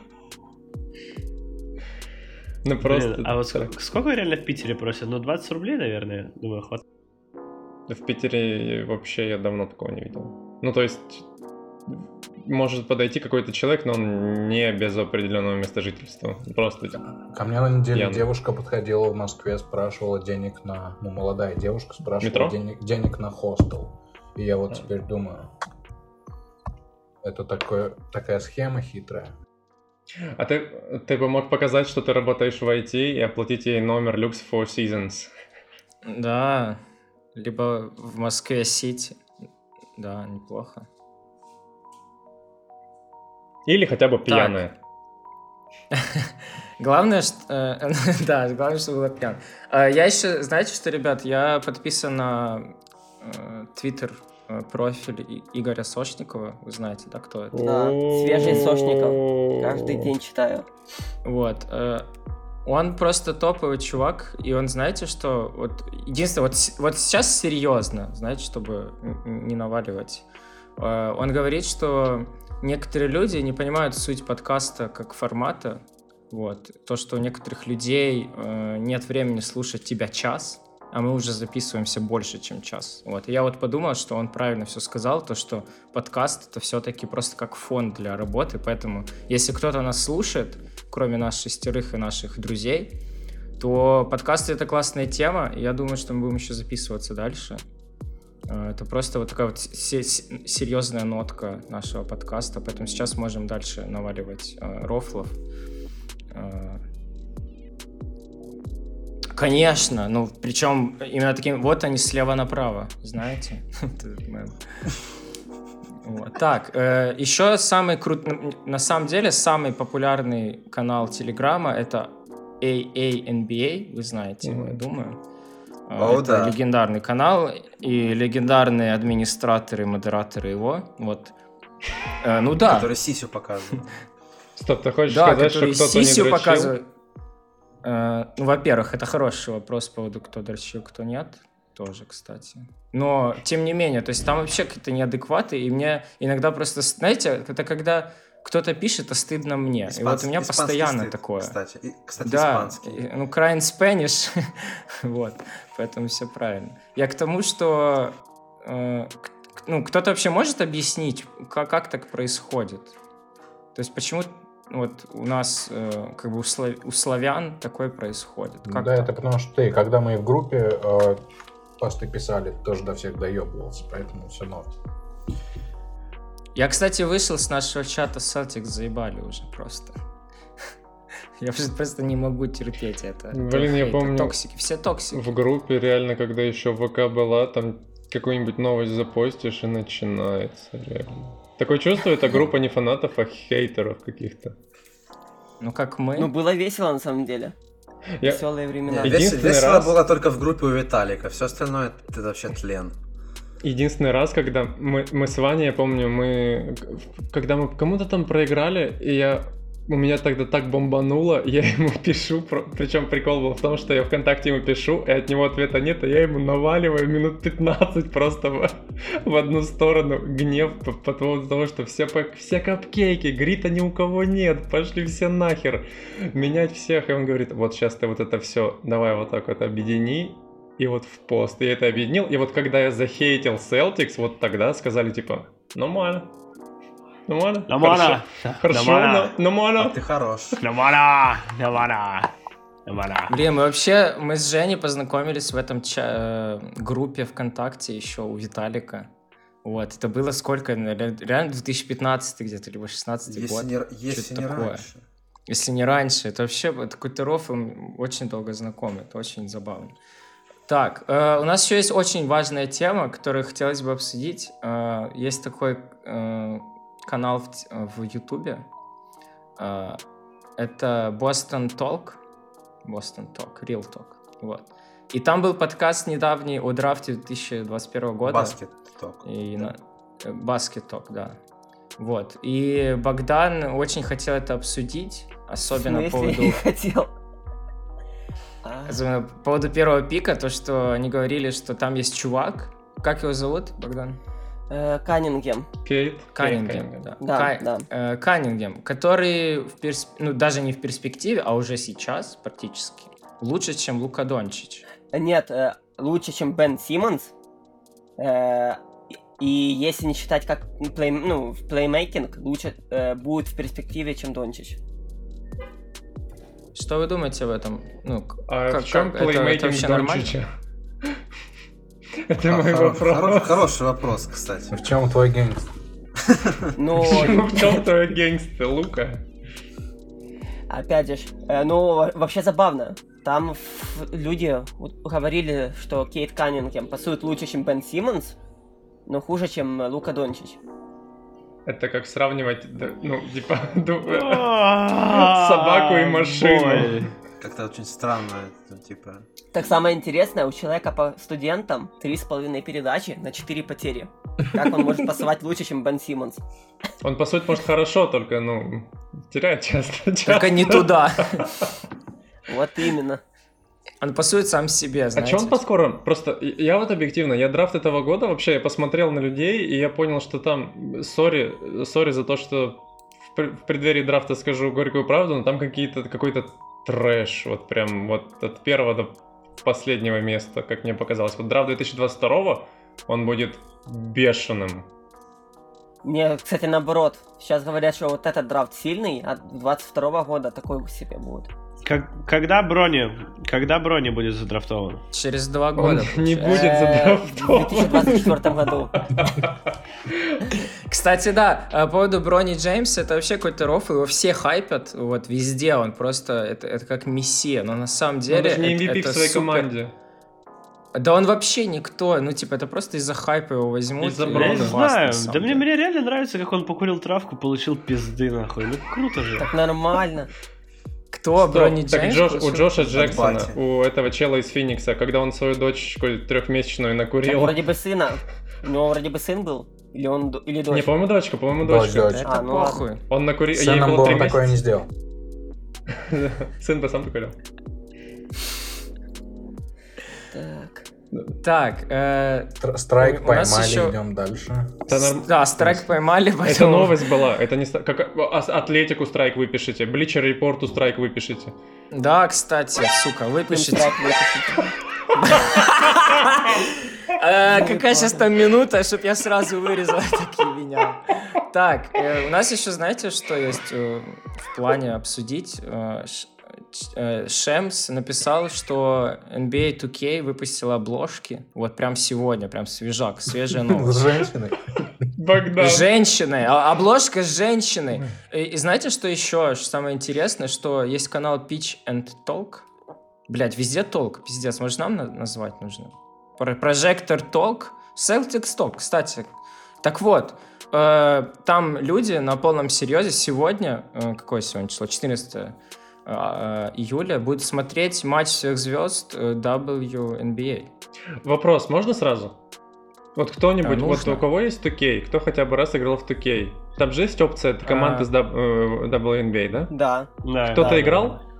S2: Ну просто... Блин, а вот сколько, сколько реально в Питере просят? Ну 20 рублей, наверное, думаю, хватит.
S5: В Питере вообще я давно такого не видел. Ну то есть может подойти какой-то человек, но он не без определенного места жительства. Просто
S6: Ко мне на неделе пьяный. девушка подходила в Москве, спрашивала денег на... Ну, молодая девушка спрашивала Метро? Денег, денег на хостел. И я вот а. теперь думаю, это такое, такая схема хитрая.
S5: А ты, ты бы мог показать, что ты работаешь в IT и оплатить ей номер Lux Four Seasons?
S1: Да, либо в Москве-Сити. Да, неплохо.
S5: Или хотя бы пьяная. [LAUGHS]
S1: Главное, что... Э, [LAUGHS] да, главное, чтобы было пьян. А, я еще, знаете что, ребят, я подписан на э, э, профиль Игоря Сошникова. Вы знаете, да, кто это?
S3: Да, свежий Сошников. Каждый день читаю.
S1: Вот. Э, он просто топовый чувак, и он, знаете, что вот единственное, вот, вот сейчас серьезно, знаете, чтобы не наваливать. Э, он говорит, что некоторые люди не понимают суть подкаста как формата. Вот. То, что у некоторых людей э, нет времени слушать тебя час, а мы уже записываемся больше, чем час. Вот. И я вот подумал, что он правильно все сказал, то, что подкаст — это все-таки просто как фон для работы, поэтому если кто-то нас слушает, кроме нас шестерых и наших друзей, то подкасты — это классная тема, и я думаю, что мы будем еще записываться дальше. Э, это просто вот такая вот серьезная нотка нашего подкаста, поэтому сейчас можем дальше наваливать э, рофлов. Э, Конечно, ну причем именно таким, вот они слева направо, знаете? [LAUGHS] Вот. Так, э, еще самый крутой, на самом деле, самый популярный канал Телеграма это AANBA, вы знаете, mm-hmm. я думаю.
S4: О, это
S1: да. легендарный канал и легендарные администраторы, модераторы его. Вот. Э, ну да.
S4: Который сисю показывает.
S5: Стоп, ты хочешь да, сказать, что кто-то не показывает.
S1: Э, ну, во-первых, это хороший вопрос по поводу, кто дрочил, кто нет. Тоже, кстати. Но, тем не менее, то есть там вообще какие-то неадекваты, и мне иногда просто, знаете, это когда кто-то пишет, а стыдно мне. Испанский, и вот у меня постоянно
S4: стыд,
S1: такое.
S4: Кстати, и, кстати
S1: да,
S4: испанский.
S1: Ну, crying Spanish, [LAUGHS] вот, поэтому все правильно. Я к тому, что э, ну, кто-то вообще может объяснить, как, как так происходит? То есть почему вот у нас, э, как бы у, слав... у славян такое происходит.
S6: Как да, это потому что ты, когда мы в группе э, посты писали, тоже до всех доебывался, поэтому все норм.
S1: Я, кстати, вышел с нашего чата Celtics, заебали уже просто. [LAUGHS] Я просто не могу терпеть это.
S5: Блин, я помню.
S1: Токсики, все токсики.
S5: В группе реально, когда еще ВК была, там какую-нибудь новость запостишь и начинается реально. Такое чувство, это группа не фанатов, а хейтеров каких-то.
S1: Ну, как мы.
S3: Ну, было весело, на самом деле. Я... Веселые времена.
S4: Единственный весело раз... было только в группе у Виталика. Все остальное это вообще тлен.
S5: Единственный раз, когда мы, мы с Ваней, я помню, мы... Когда мы кому-то там проиграли, и я у меня тогда так бомбануло, я [LAUGHS] ему пишу, причем прикол был в том, что я ВКонтакте ему пишу, и от него ответа нет, а я ему наваливаю минут 15 просто в, [LAUGHS] в одну сторону гнев по, по поводу того, что все, все капкейки, грита ни у кого нет, пошли все нахер, менять всех, и он говорит, вот сейчас ты вот это все, давай вот так вот объедини, и вот в пост, и это объединил, и вот когда я захейтил Celtics, вот тогда сказали типа, нормально, Нормально?
S2: Нормально.
S5: Хорошо, нормально.
S4: А ты хорош.
S2: Нормально. Нормально. Нормально.
S1: Блин, мы вообще, мы с Женей познакомились в этом ча- э, группе ВКонтакте еще у Виталика. Вот, это было сколько, реально 2015 где-то, либо 16
S4: если
S1: год.
S4: Не, если не такое. раньше.
S1: Если не раньше, это вообще, это какой-то рофл, очень долго знакомый, это очень забавно. Так, э, у нас еще есть очень важная тема, которую хотелось бы обсудить. Э, есть такой э, канал в, в YouTube. А, это Boston Talk. Boston Talk, Real Talk. Вот. И там был подкаст недавний о драфте 2021 года.
S4: Basket Talk.
S1: И на... Basket Talk, да. Вот. И Богдан очень хотел это обсудить, особенно по поводу...
S3: хотел. [LAUGHS]
S1: Особенно по поводу первого пика, то, что они говорили, что там есть чувак. Как его зовут, Богдан?
S3: Э, Каннингем.
S5: Кейт.
S1: Каннингем, да.
S3: Да, Ка- да.
S1: Э, Каннингем, который в перс... ну, даже не в перспективе, а уже сейчас практически лучше, чем Лука Дончич.
S3: Нет, э, лучше, чем Бен Симмонс. Э, и если не считать как плей, ну, в плеймейкинг, лучше э, будет в перспективе, чем Дончич.
S1: Что вы думаете об этом? Ну,
S5: а как, в чем плеймейкинг Дончича? Это
S4: мой вопрос. Хороший вопрос, кстати.
S6: В чем твой гейнгст? [LAUGHS]
S3: Ну, [LAUGHS]
S5: в чем твой гейнгст, Лука?
S3: Опять же, э, ну, вообще забавно. Там люди говорили, что Кейт Каннингем пасует лучше, чем Бен Симмонс, но хуже, чем Лука Дончич.
S5: Это как сравнивать, ну, типа, [LAUGHS] собаку и машину.
S4: Как-то очень странно, типа...
S3: Так самое интересное, у человека по студентам три с половиной передачи на четыре потери. Как он может пасовать [LAUGHS] лучше, чем Бен Симмонс?
S5: Он пасует, может, хорошо, только, ну, теряет часто.
S1: Только не туда. [LAUGHS]
S3: Вот именно.
S1: Он пасует сам себе, знаете.
S5: А что он по скорым? Просто я вот объективно, я драфт этого года вообще, я посмотрел на людей, и я понял, что там, сори, сори за то, что в преддверии драфта скажу горькую правду, но там какие-то какой-то трэш, вот прям вот от первого до последнего места, как мне показалось. Вот драфт 2022 он будет бешеным.
S3: Мне, кстати, наоборот. Сейчас говорят, что вот этот драфт сильный, а 22 года такой себе будет.
S2: Как, когда Брони, когда Брони будет задрафтован?
S1: Через два года.
S5: Он не будет э, задрафтован.
S3: В 2024 году.
S1: Кстати, да, по поводу Брони Джеймса, это вообще какой-то рофл, его все хайпят, вот везде, он просто, это, это как мессия, но на самом деле... Он
S5: даже не MVP в своей команде.
S1: Да он вообще никто, ну типа это просто из-за хайпа его возьмут.
S2: Из-за Я не знаю, да мне, мне реально нравится, как он покурил травку, получил пизды нахуй, ну круто же.
S3: Так нормально.
S1: Кто? Стоп, Брони
S5: так Джош, у Джоша Джексона, у этого чела из Феникса, когда он свою дочку трехмесячную накурил. Так,
S3: вроде бы сына. У него вроде бы сын был. Или он или дочь?
S5: Не, по-моему, дочка, по-моему, дочка.
S1: Дочь, дочь. А, ну похуй. Ладно.
S5: Он накурил.
S6: Ей было он такое не сделал. [LAUGHS]
S5: Сын бы сам покурил.
S3: Так.
S1: Так, э,
S6: страйк поймали, еще... идем дальше.
S1: Да, норм... да страйк поймали.
S5: Потом... Это новость была, это не как а, Атлетику страйк выпишите, Бличер репорту страйк выпишите.
S1: Да, кстати, сука, выпишите. [LAUGHS] Э, какая сейчас там минута, чтобы я сразу вырезал такие меня. Так, э, у нас еще, знаете, что есть э, в плане обсудить? Э, Шемс написал, что NBA 2K выпустила обложки. Вот прям сегодня, прям свежак, свежая новость.
S6: С женщиной.
S5: Богдан.
S1: Женщиной. А, обложка с женщиной. И, и знаете, что еще что самое интересное? Что есть канал Pitch and Talk. Блять, везде толк, пиздец. Может, нам назвать нужно? Прожектор Talk. Celtics Talk, кстати. Так вот, э, там люди на полном серьезе сегодня, э, какое сегодня число? 14 а, а, июля будет смотреть матч всех звезд э, WNBA.
S5: Вопрос, можно сразу? Вот кто-нибудь, а, вот у кого есть 2K, кто хотя бы раз играл в 2K? Там же есть опция команды а... с WNBA, да?
S3: Да.
S5: Кто-то
S3: да,
S5: играл?
S3: Да, да.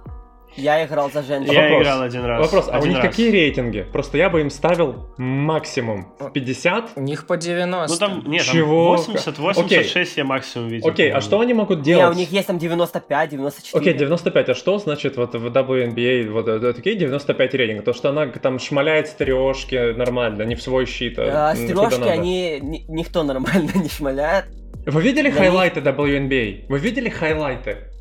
S3: Я играл за женщин.
S2: Я Вопрос. играл один раз.
S5: Вопрос,
S2: один
S5: а у них
S2: раз.
S5: какие рейтинги? Просто я бы им ставил максимум в 50.
S1: У них по 90.
S2: Ну там, нет,
S5: Чего?
S2: там 80, 86 Окей. я максимум видел.
S5: Окей, а что они могут делать?
S3: Не, у них есть там 95, 94.
S5: Окей, 95, а что значит вот в WNBA, вот э, такие 95 рейтинг? То, что она там шмаляет стрележки нормально, не в свой щит,
S3: а, а Стрележки, они, никто нормально [LAUGHS] не шмаляет.
S5: Вы видели хайлайты WNBA? Вы видели хайлайты?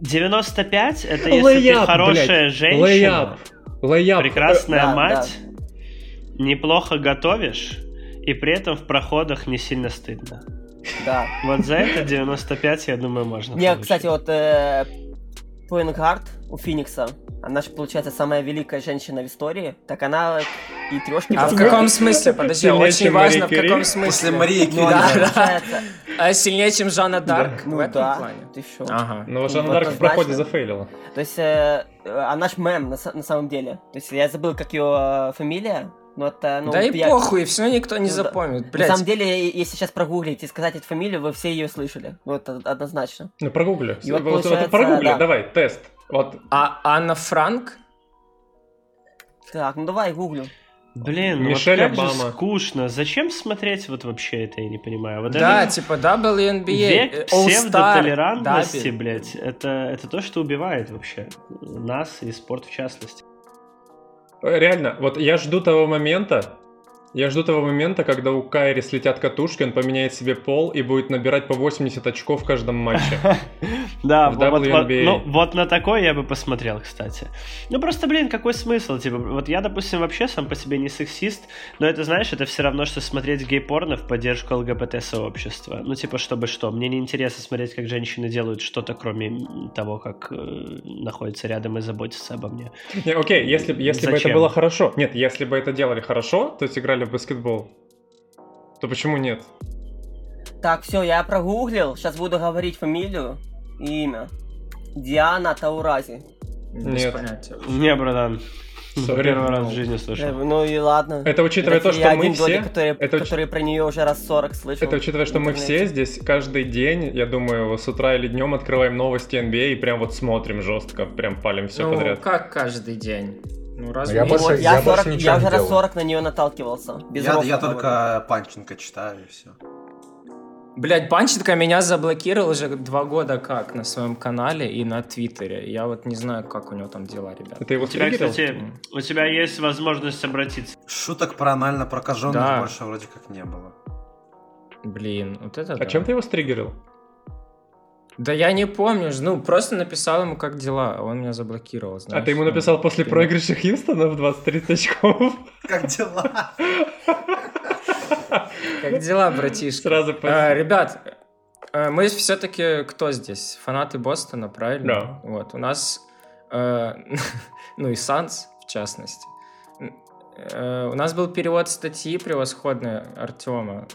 S2: 95 это если layup, ты хорошая блядь. женщина, layup.
S5: Layup.
S2: прекрасная да, мать, да. неплохо готовишь, и при этом в проходах не сильно стыдно.
S3: Да.
S2: Вот за это 95, я думаю, можно.
S3: Не, кстати, вот э, у Феникса, она же, получается, самая великая женщина в истории, так она и трешки...
S1: А в каком смысле? Подожди, очень важно, в каком смысле.
S4: После Марии
S1: Кюри. Да, А сильнее, чем Жанна Дарк
S3: в этом плане? Ты что?
S5: Ага. Но Жанна Дарк в проходе зафейлила.
S3: То есть, э, она ж мем на самом деле. То есть, я забыл, как ее э, фамилия, ну, это, ну,
S1: да и я... похуй, все никто не ну, запомнит.
S3: Блядь. На самом деле, если сейчас прогуглить и сказать эту фамилию, вы все ее слышали. Вот однозначно.
S5: Ну, прогугли. вот, вот, вот, прогугли, да. давай, тест. Вот.
S1: А Анна Франк?
S3: Так, ну давай гуглю.
S2: Блин, ну Мишель вот как Обама. же скучно. Зачем смотреть вот вообще это, я не понимаю. Вот
S1: да, это... типа WNBA,
S2: Век э, псевдотолерантности, блядь, это, это то, что убивает вообще нас и спорт в частности.
S5: Реально, вот я жду того момента, я жду того момента, когда у Кайри слетят катушки, он поменяет себе пол и будет набирать по 80 очков в каждом матче. [LAUGHS]
S2: Да, ну, вот на такой я бы посмотрел, кстати. Ну просто, блин, какой смысл? Типа, вот я, допустим, вообще сам по себе не сексист, но это, знаешь, это все равно, что смотреть гей-порно в поддержку ЛГБТ-сообщества. Ну, типа, чтобы что? Мне не интересно смотреть, как женщины делают что-то, кроме того, как э, находятся рядом и заботятся обо мне.
S5: Окей, если бы это было хорошо. Нет, если бы это делали хорошо, то есть играли играли в баскетбол, то почему нет?
S3: Так, все, я прогуглил. Сейчас буду говорить фамилию и имя. Диана Таурази.
S5: Нет.
S2: Не, братан. Sorry. Первый раз в жизни слышал. Э,
S3: ну и ладно.
S5: Это учитывая то, что мы все...
S3: Доли, которые, это которые про нее уже раз 40 слышал.
S5: Это учитывая, что мы все здесь каждый день, я думаю, с утра или днем открываем новости NBA а и прям вот смотрим жестко, прям палим все
S1: ну,
S5: подряд.
S1: как каждый день? Ну,
S3: разве я, больше, я, я, 40, я уже раз 40 на нее наталкивался.
S4: Без я, я только Панченко читаю и все.
S1: Блять, Панченко меня заблокировал уже два года как на своем канале и на Твиттере. Я вот не знаю, как у него там дела, ребят.
S2: Это его у тебя, кстати, у тебя есть возможность обратиться.
S4: Шуток про анально прокаженных да. больше вроде как не было.
S1: Блин, вот это
S5: А
S1: да.
S5: чем ты его стригерил?
S1: Да я не помню, ну просто написал ему, как дела, а он меня заблокировал, знаешь.
S5: А ты ему написал ну, после проигрыша Хьюстона в 23 очков?
S4: Как дела?
S1: Как дела, братишка?
S5: Сразу
S1: а, Ребят, э, мы все-таки кто здесь? Фанаты Бостона, правильно?
S5: Да.
S1: Вот, у нас, э, [LAUGHS] ну и Санс, в частности. Э, у нас был перевод статьи превосходной Артема.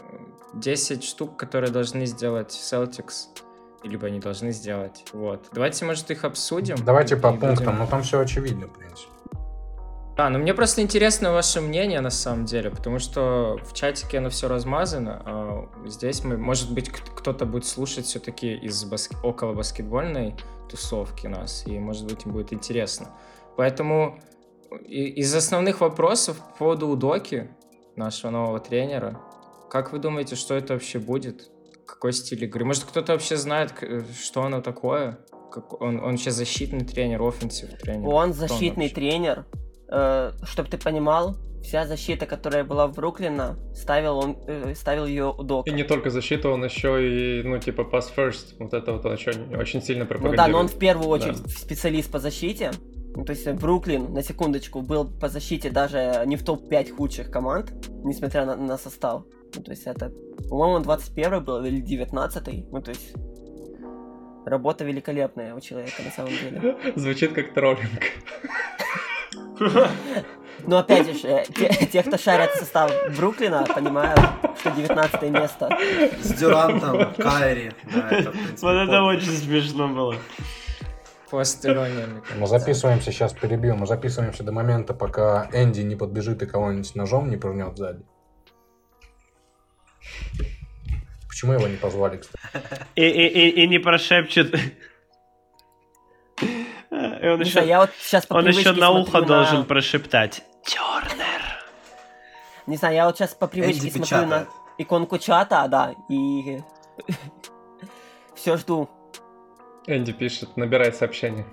S1: 10 штук, которые должны сделать Celtics либо они должны сделать. Вот. Давайте, может, их обсудим.
S6: Давайте по пунктам, будем... но там все очевидно, в принципе.
S1: Да, но мне просто интересно ваше мнение на самом деле, потому что в чатике оно все размазано, а здесь мы, может быть, кто-то будет слушать все-таки из баск... около баскетбольной тусовки нас, и может быть им будет интересно. Поэтому из основных вопросов по поводу Удоки, нашего нового тренера, как вы думаете, что это вообще будет? Какой стиль игры? Может, кто-то вообще знает, что оно такое? Как он, он сейчас защитный тренер, offensive тренер?
S3: Он защитный он тренер, э, чтобы ты понимал, вся защита, которая была в Бруклине, ставил он э, ставил ее у Дока.
S5: И не только защита, он еще и, ну, типа, pass first. Вот это вот он еще очень сильно пропагандирует.
S3: Ну да, но он в первую очередь да. специалист по защите. Ну, то есть Бруклин, на секундочку, был по защите даже не в топ-5 худших команд, несмотря на, на состав. Ну, то есть это, по-моему, 21 был или 19 Ну, то есть работа великолепная у человека на самом деле. [LAUGHS]
S5: Звучит как троллинг.
S3: Но опять же, э, те, те, кто шарят состав Бруклина, понимают, что 19 место.
S4: С Дюрантом, Кайри. Да,
S2: это, принципе, вот это очень смешно было.
S1: Посторонняя,
S6: Мы записываемся, сейчас перебью, мы записываемся до момента, пока Энди не подбежит и кого-нибудь ножом не пырнет сзади. Почему его не позвали, кстати?
S2: И, и, и, и не прошепчет.
S3: И он еще, я вот сейчас
S2: он еще на ухо на... должен прошептать. Тернер.
S3: Не знаю, я вот сейчас по привычке Энди смотрю на иконку чата, да, и [LAUGHS] все жду.
S5: Энди пишет, набирай сообщение.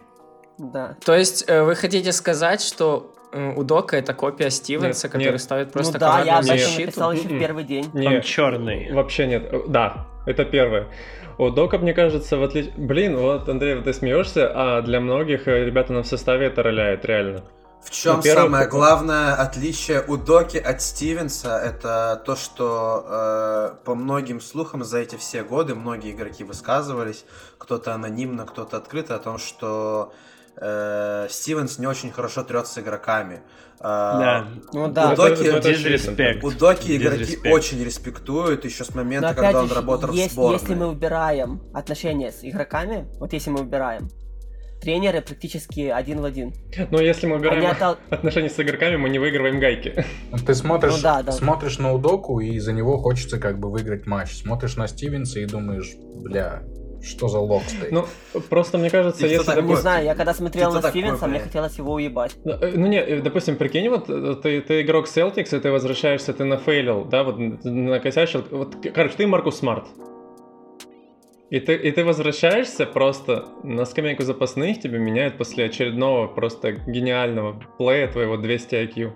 S3: Да.
S1: То есть э, вы хотите сказать, что у Дока это копия Стивенса, нет, который нет. ставит просто
S3: ну, да, я об этом написал еще в м-м. первый день.
S2: Нет, Он черный.
S5: Вообще нет. Да, это первое. У Дока, мне кажется, в отличие... Блин, вот, Андрей, ты смеешься, а для многих э, ребята на в составе это роляет, реально.
S4: В чем самое главное отличие у Доки от Стивенса? Это то, что э, по многим слухам за эти все годы многие игроки высказывались, кто-то анонимно, кто-то открыто, о том, что э, Стивенс не очень хорошо трется с игроками.
S2: Э, да.
S3: Ну да.
S4: У Доки, это, это у Доки игроки очень респектуют еще с момента, Но, когда он работал есть, в сборной.
S3: Если мы убираем отношения с игроками, вот если мы убираем, тренеры практически один в один.
S5: Но если мы убираем отдал... отношения с игроками, мы не выигрываем гайки.
S6: Ты смотришь, ну, да, да. смотришь на Удоку, и за него хочется как бы выиграть матч. Смотришь на Стивенса и думаешь, бля, что за лог стоит?
S5: Ну, просто мне кажется, если...
S3: Такой... Не знаю, я когда смотрел на Стивенса, мне хотелось его уебать.
S5: Ну, э, ну не, э, допустим, прикинь, вот э, ты, ты игрок Celtics, и ты возвращаешься, ты нафейлил, да, вот накосячил. Вот, короче, ты Маркус Смарт. И ты, и ты возвращаешься просто на скамейку запасных, тебя меняют после очередного просто гениального плея твоего 200 IQ.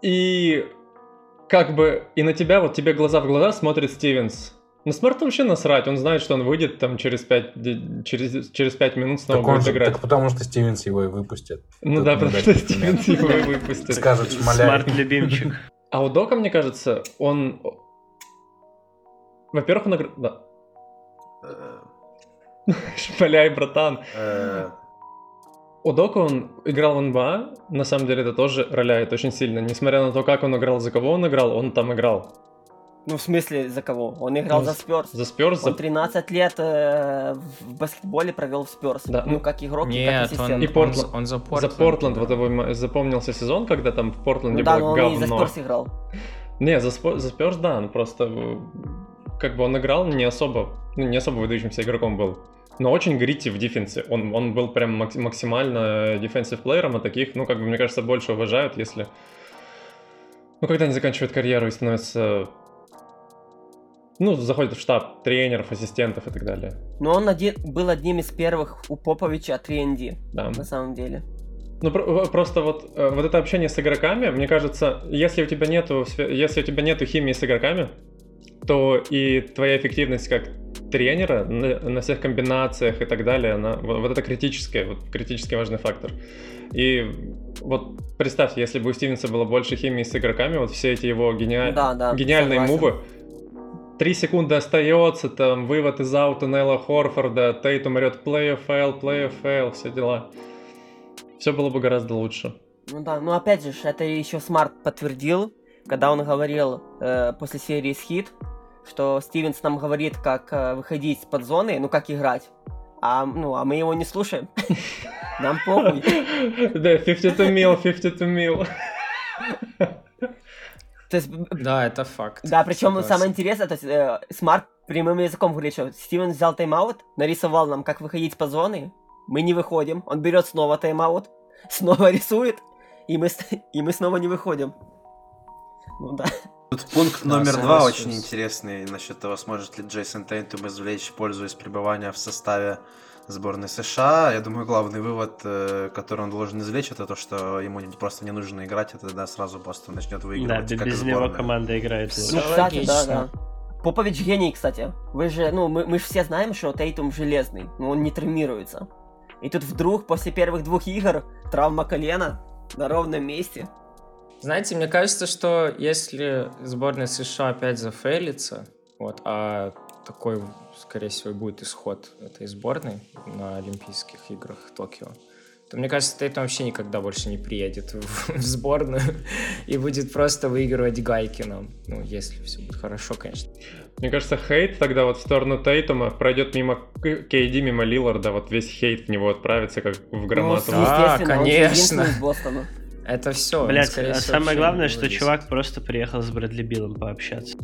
S5: И как бы и на тебя, вот тебе глаза в глаза смотрит Стивенс. На смарт вообще насрать, он знает, что он выйдет там через 5, через, через 5 минут снова так будет же, играть.
S6: Так потому что Стивенс его и выпустит.
S5: Ну Тут да, потому что Стивенс его и выпустит.
S6: Скажут, шмаляй.
S2: Смарт-любимчик. [LAUGHS]
S5: А у Дока, мне кажется, он... Во-первых, он... Да. [LAUGHS] Шмаляй, братан.
S4: Э.
S5: У Дока он играл в НБА, на самом деле это тоже роляет очень сильно. Несмотря на то, как он играл, за кого он играл, он там играл.
S3: Ну, в смысле, за кого? Он играл
S5: Ну,
S3: за Спёрс.
S5: За Спёрс,
S3: Он
S5: за...
S3: 13 лет э, в баскетболе провел в Спёрс.
S5: Да,
S3: Ну, как игрок, и как
S1: Нет,
S3: ассистент.
S1: он,
S5: И
S1: он,
S5: Портленд.
S1: за- он за
S5: за
S1: Портленд.
S5: Портленд вот его запомнился сезон, когда там в Портленде
S3: Ну да,
S5: было
S3: но он и за
S5: говно.
S3: Спёрс играл.
S5: Не, за, Спо- за Спёрс, да, он просто э, как бы он играл не особо, ну, не особо выдающимся игроком был. Но очень грити в дефенсе. Он, он был прям макс- максимально дефенсив плеером, а таких, ну, как бы, мне кажется, больше уважают, если... Ну, когда они заканчивают карьеру и становятся... Ну, заходят в штаб тренеров, ассистентов и так далее.
S3: Но он один, был одним из первых у Поповича 3ND,
S5: Да.
S3: на самом деле.
S5: Ну, про- просто вот, э, вот это общение с игроками, мне кажется, если у тебя нету, если у тебя нету химии с игроками, то и твоя эффективность как тренера на, на всех комбинациях и так далее, она, вот, вот это критический, вот, критически важный фактор. И вот представьте, если бы у Стивенса было больше химии с игроками, вот все эти его гениаль-
S3: Да, да,
S5: гениальные
S3: согласен.
S5: мувы, Три секунды остается, там, вывод из аута Нелла Хорфорда, play of fail, play of fail, все дела. Все было бы гораздо лучше.
S3: Ну да, ну опять же, это еще Смарт подтвердил, когда он говорил э, после серии с Хит, что Стивенс нам говорит, как э, выходить из-под зоны, ну как играть. А, ну, а мы его не слушаем. [LAUGHS] Нам похуй.
S5: Да, 52 мил, 52 мил.
S3: То есть,
S1: Да, это факт.
S3: да, причем
S1: Согласен.
S3: самое интересное, то есть э, Смарт прямым языком говорит, что Стивен взял тайм-аут, нарисовал нам, как выходить по зоне, мы не выходим, он берет снова тайм-аут, [LAUGHS] снова рисует, и мы, [LAUGHS] и мы снова не выходим. Ну да.
S4: Тут пункт
S1: Да,
S4: номер два очень интересный насчет того, сможет ли Джейсон Тейтум извлечь пользу из пребывания в составе сборной США. Я думаю, главный вывод, э, который он должен извлечь, это то, что ему просто не нужно играть, и тогда сразу Бостон начнет
S2: Да,
S4: выигрывать. как
S2: без него
S4: сборная.
S2: команда играет
S3: Ну, кстати, да, да. Попович гений, кстати. Вы же, ну, мы, мы же все знаем, что Тейтум железный, но он не травмируется. И тут вдруг, после первых двух игр, травма колена на ровном месте.
S1: Знаете, мне кажется, что если сборная США опять зафейлится, вот, а такой, скорее всего, будет исход этой сборной на Олимпийских играх в Токио, то мне кажется, Тейтум вообще никогда больше не приедет в, [LAUGHS] в сборную и будет просто выигрывать гайки нам. Ну, если все будет хорошо, конечно.
S5: Мне кажется, хейт тогда вот в сторону Тейтума пройдет мимо К- KD, мимо Лиларда, вот весь хейт в него отправится, как в
S3: Ну,
S5: громаду.
S1: да.
S3: он же
S1: конечно. Это все.
S2: Блять, а самое главное, что чувак просто приехал с Брэдли Биллом пообщаться.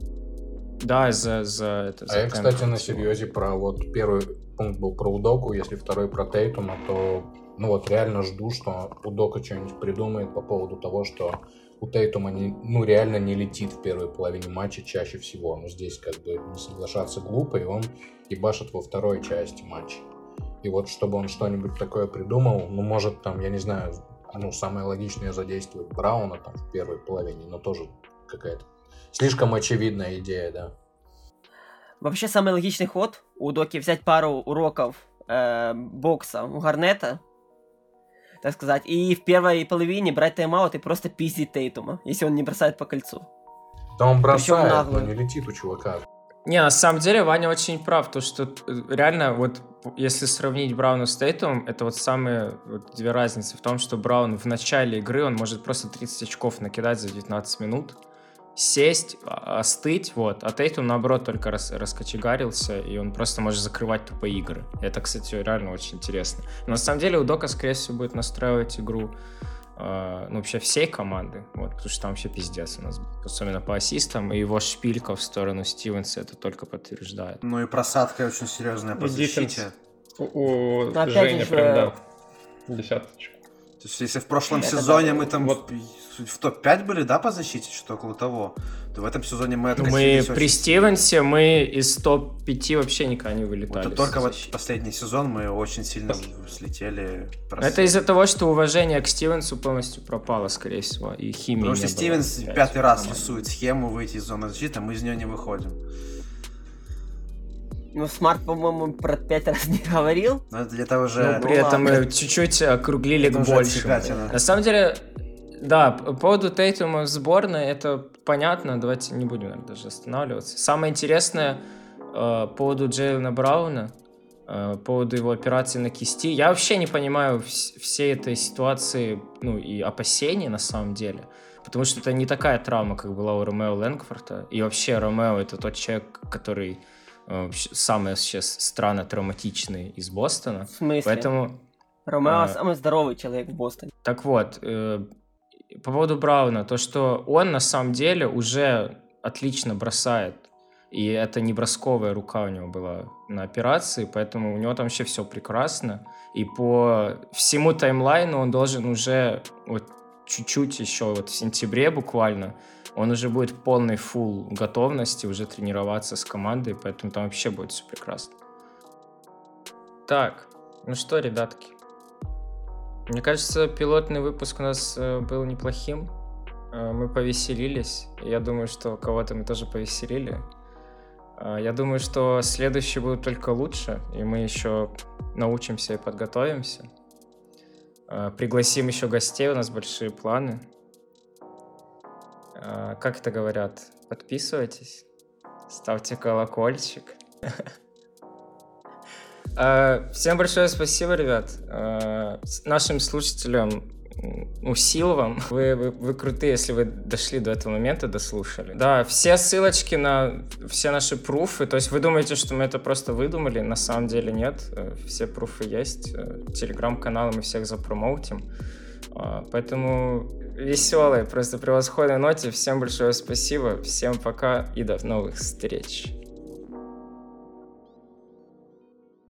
S1: Да, за, за это.
S6: А
S1: за
S6: я, кстати, на
S1: всего.
S6: серьезе про вот первый пункт был про Удоку, если второй про Тейтума, то ну вот реально жду, что Удока что-нибудь придумает по поводу того, что у Тейтума не, ну реально не летит в первой половине матча чаще всего. Но здесь как бы не соглашаться глупо, и он ебашит во второй части матча. И вот чтобы он что-нибудь такое придумал, ну может там, я не знаю, ну самое логичное задействовать Брауна там в первой половине, но тоже какая-то слишком очевидная идея, да.
S3: Вообще, самый логичный ход у Доки взять пару уроков э, бокса у Гарнета, так сказать, и в первой половине брать тайм-аут и просто пиздить Тейтума, если он не бросает по кольцу.
S6: Да он бросает, но не летит у чувака.
S1: Не, на самом деле Ваня очень прав, то что реально вот если сравнить Брауна с Тейтумом, это вот самые вот две разницы в том, что Браун в начале игры, он может просто 30 очков накидать за 19 минут, сесть, а- остыть, вот, а Тейтум наоборот только рас, раскочегарился, и он просто может закрывать тупо игры. Это, кстати, реально очень интересно. Но на самом деле у Дока, скорее всего, будет настраивать игру ну, вообще всей команды, вот, потому что там вообще пиздец у нас, особенно по ассистам, и его шпилька в сторону Стивенса это только подтверждает.
S4: Ну и просадка очень серьезная по защите.
S5: У, у
S3: Ну, опять
S5: Жени
S3: же,
S5: прям, да, десяточку.
S4: То есть, если в прошлом
S3: Это
S4: сезоне
S3: да.
S4: мы там
S5: Вот.
S4: в, в топ-5 были, да, по защите, что около того, то в этом сезоне мы
S1: Ну, мы
S4: откатились
S1: при
S4: очень
S1: Стивенсе мы из топ-5 вообще никогда не
S4: Вот
S1: вылетали.
S4: это только вот последний сезон мы очень сильно слетели. просели.
S1: Это из-за того, что уважение к Стивенсу полностью пропало, скорее всего, и химии
S4: Потому что Стивенс пятый раз рисует схему выйти из зоны защиты, а мы из нее не выходим.
S3: Ну, Смарт, по-моему, про пять раз не говорил.
S4: Но это для того же...
S1: Ну, при этом мы чуть-чуть округлили к большему. На самом деле, да, по поводу Тейтума в сборной, это понятно, давайте не будем наверное, даже останавливаться. Самое интересное э, по поводу Джейлена Брауна, э, по поводу его операции на кисти, я вообще не понимаю вс- всей этой ситуации, ну, и опасений на самом деле. потому что это не такая травма, как была у Ромео Лэнгфорта. И вообще Ромео — это тот человек, который э, самый сейчас странно травматичный из Бостона.
S3: В смысле?
S1: Поэтому...
S3: Ромео а, самый здоровый человек в Бостоне.
S1: Так вот, э, по поводу Брауна, то, что он на самом деле уже отлично бросает. И это не бросковая рука у него была на операции, поэтому у него там вообще все прекрасно. И по всему таймлайну он должен уже вот чуть-чуть еще вот в сентябре буквально он уже будет в полной фул готовности уже тренироваться с командой, поэтому там вообще будет все прекрасно. Так, ну что, ребятки, мне кажется, пилотный выпуск у нас э, был неплохим. Э, мы повеселились. Я думаю, что кого-то мы тоже повеселили. Э, я думаю, что следующие будут только лучше, и мы еще научимся и подготовимся. Пригласим еще гостей, у нас большие планы. Как это говорят? Подписывайтесь, ставьте колокольчик. Э, [LAUGHS] всем большое спасибо, ребят. Э, нашим слушателям ну, вам. Вы, вы, вы крутые, если вы дошли до этого момента, дослушали. Да, все ссылочки на все наши пруфы. То есть вы думаете, что мы это просто выдумали? На самом деле нет. Э, все пруфы есть. Телеграм-каналы мы всех запромоутим. Поэтому веселые, просто превосходной ноте. Всем большое спасибо. Всем пока и до новых встреч.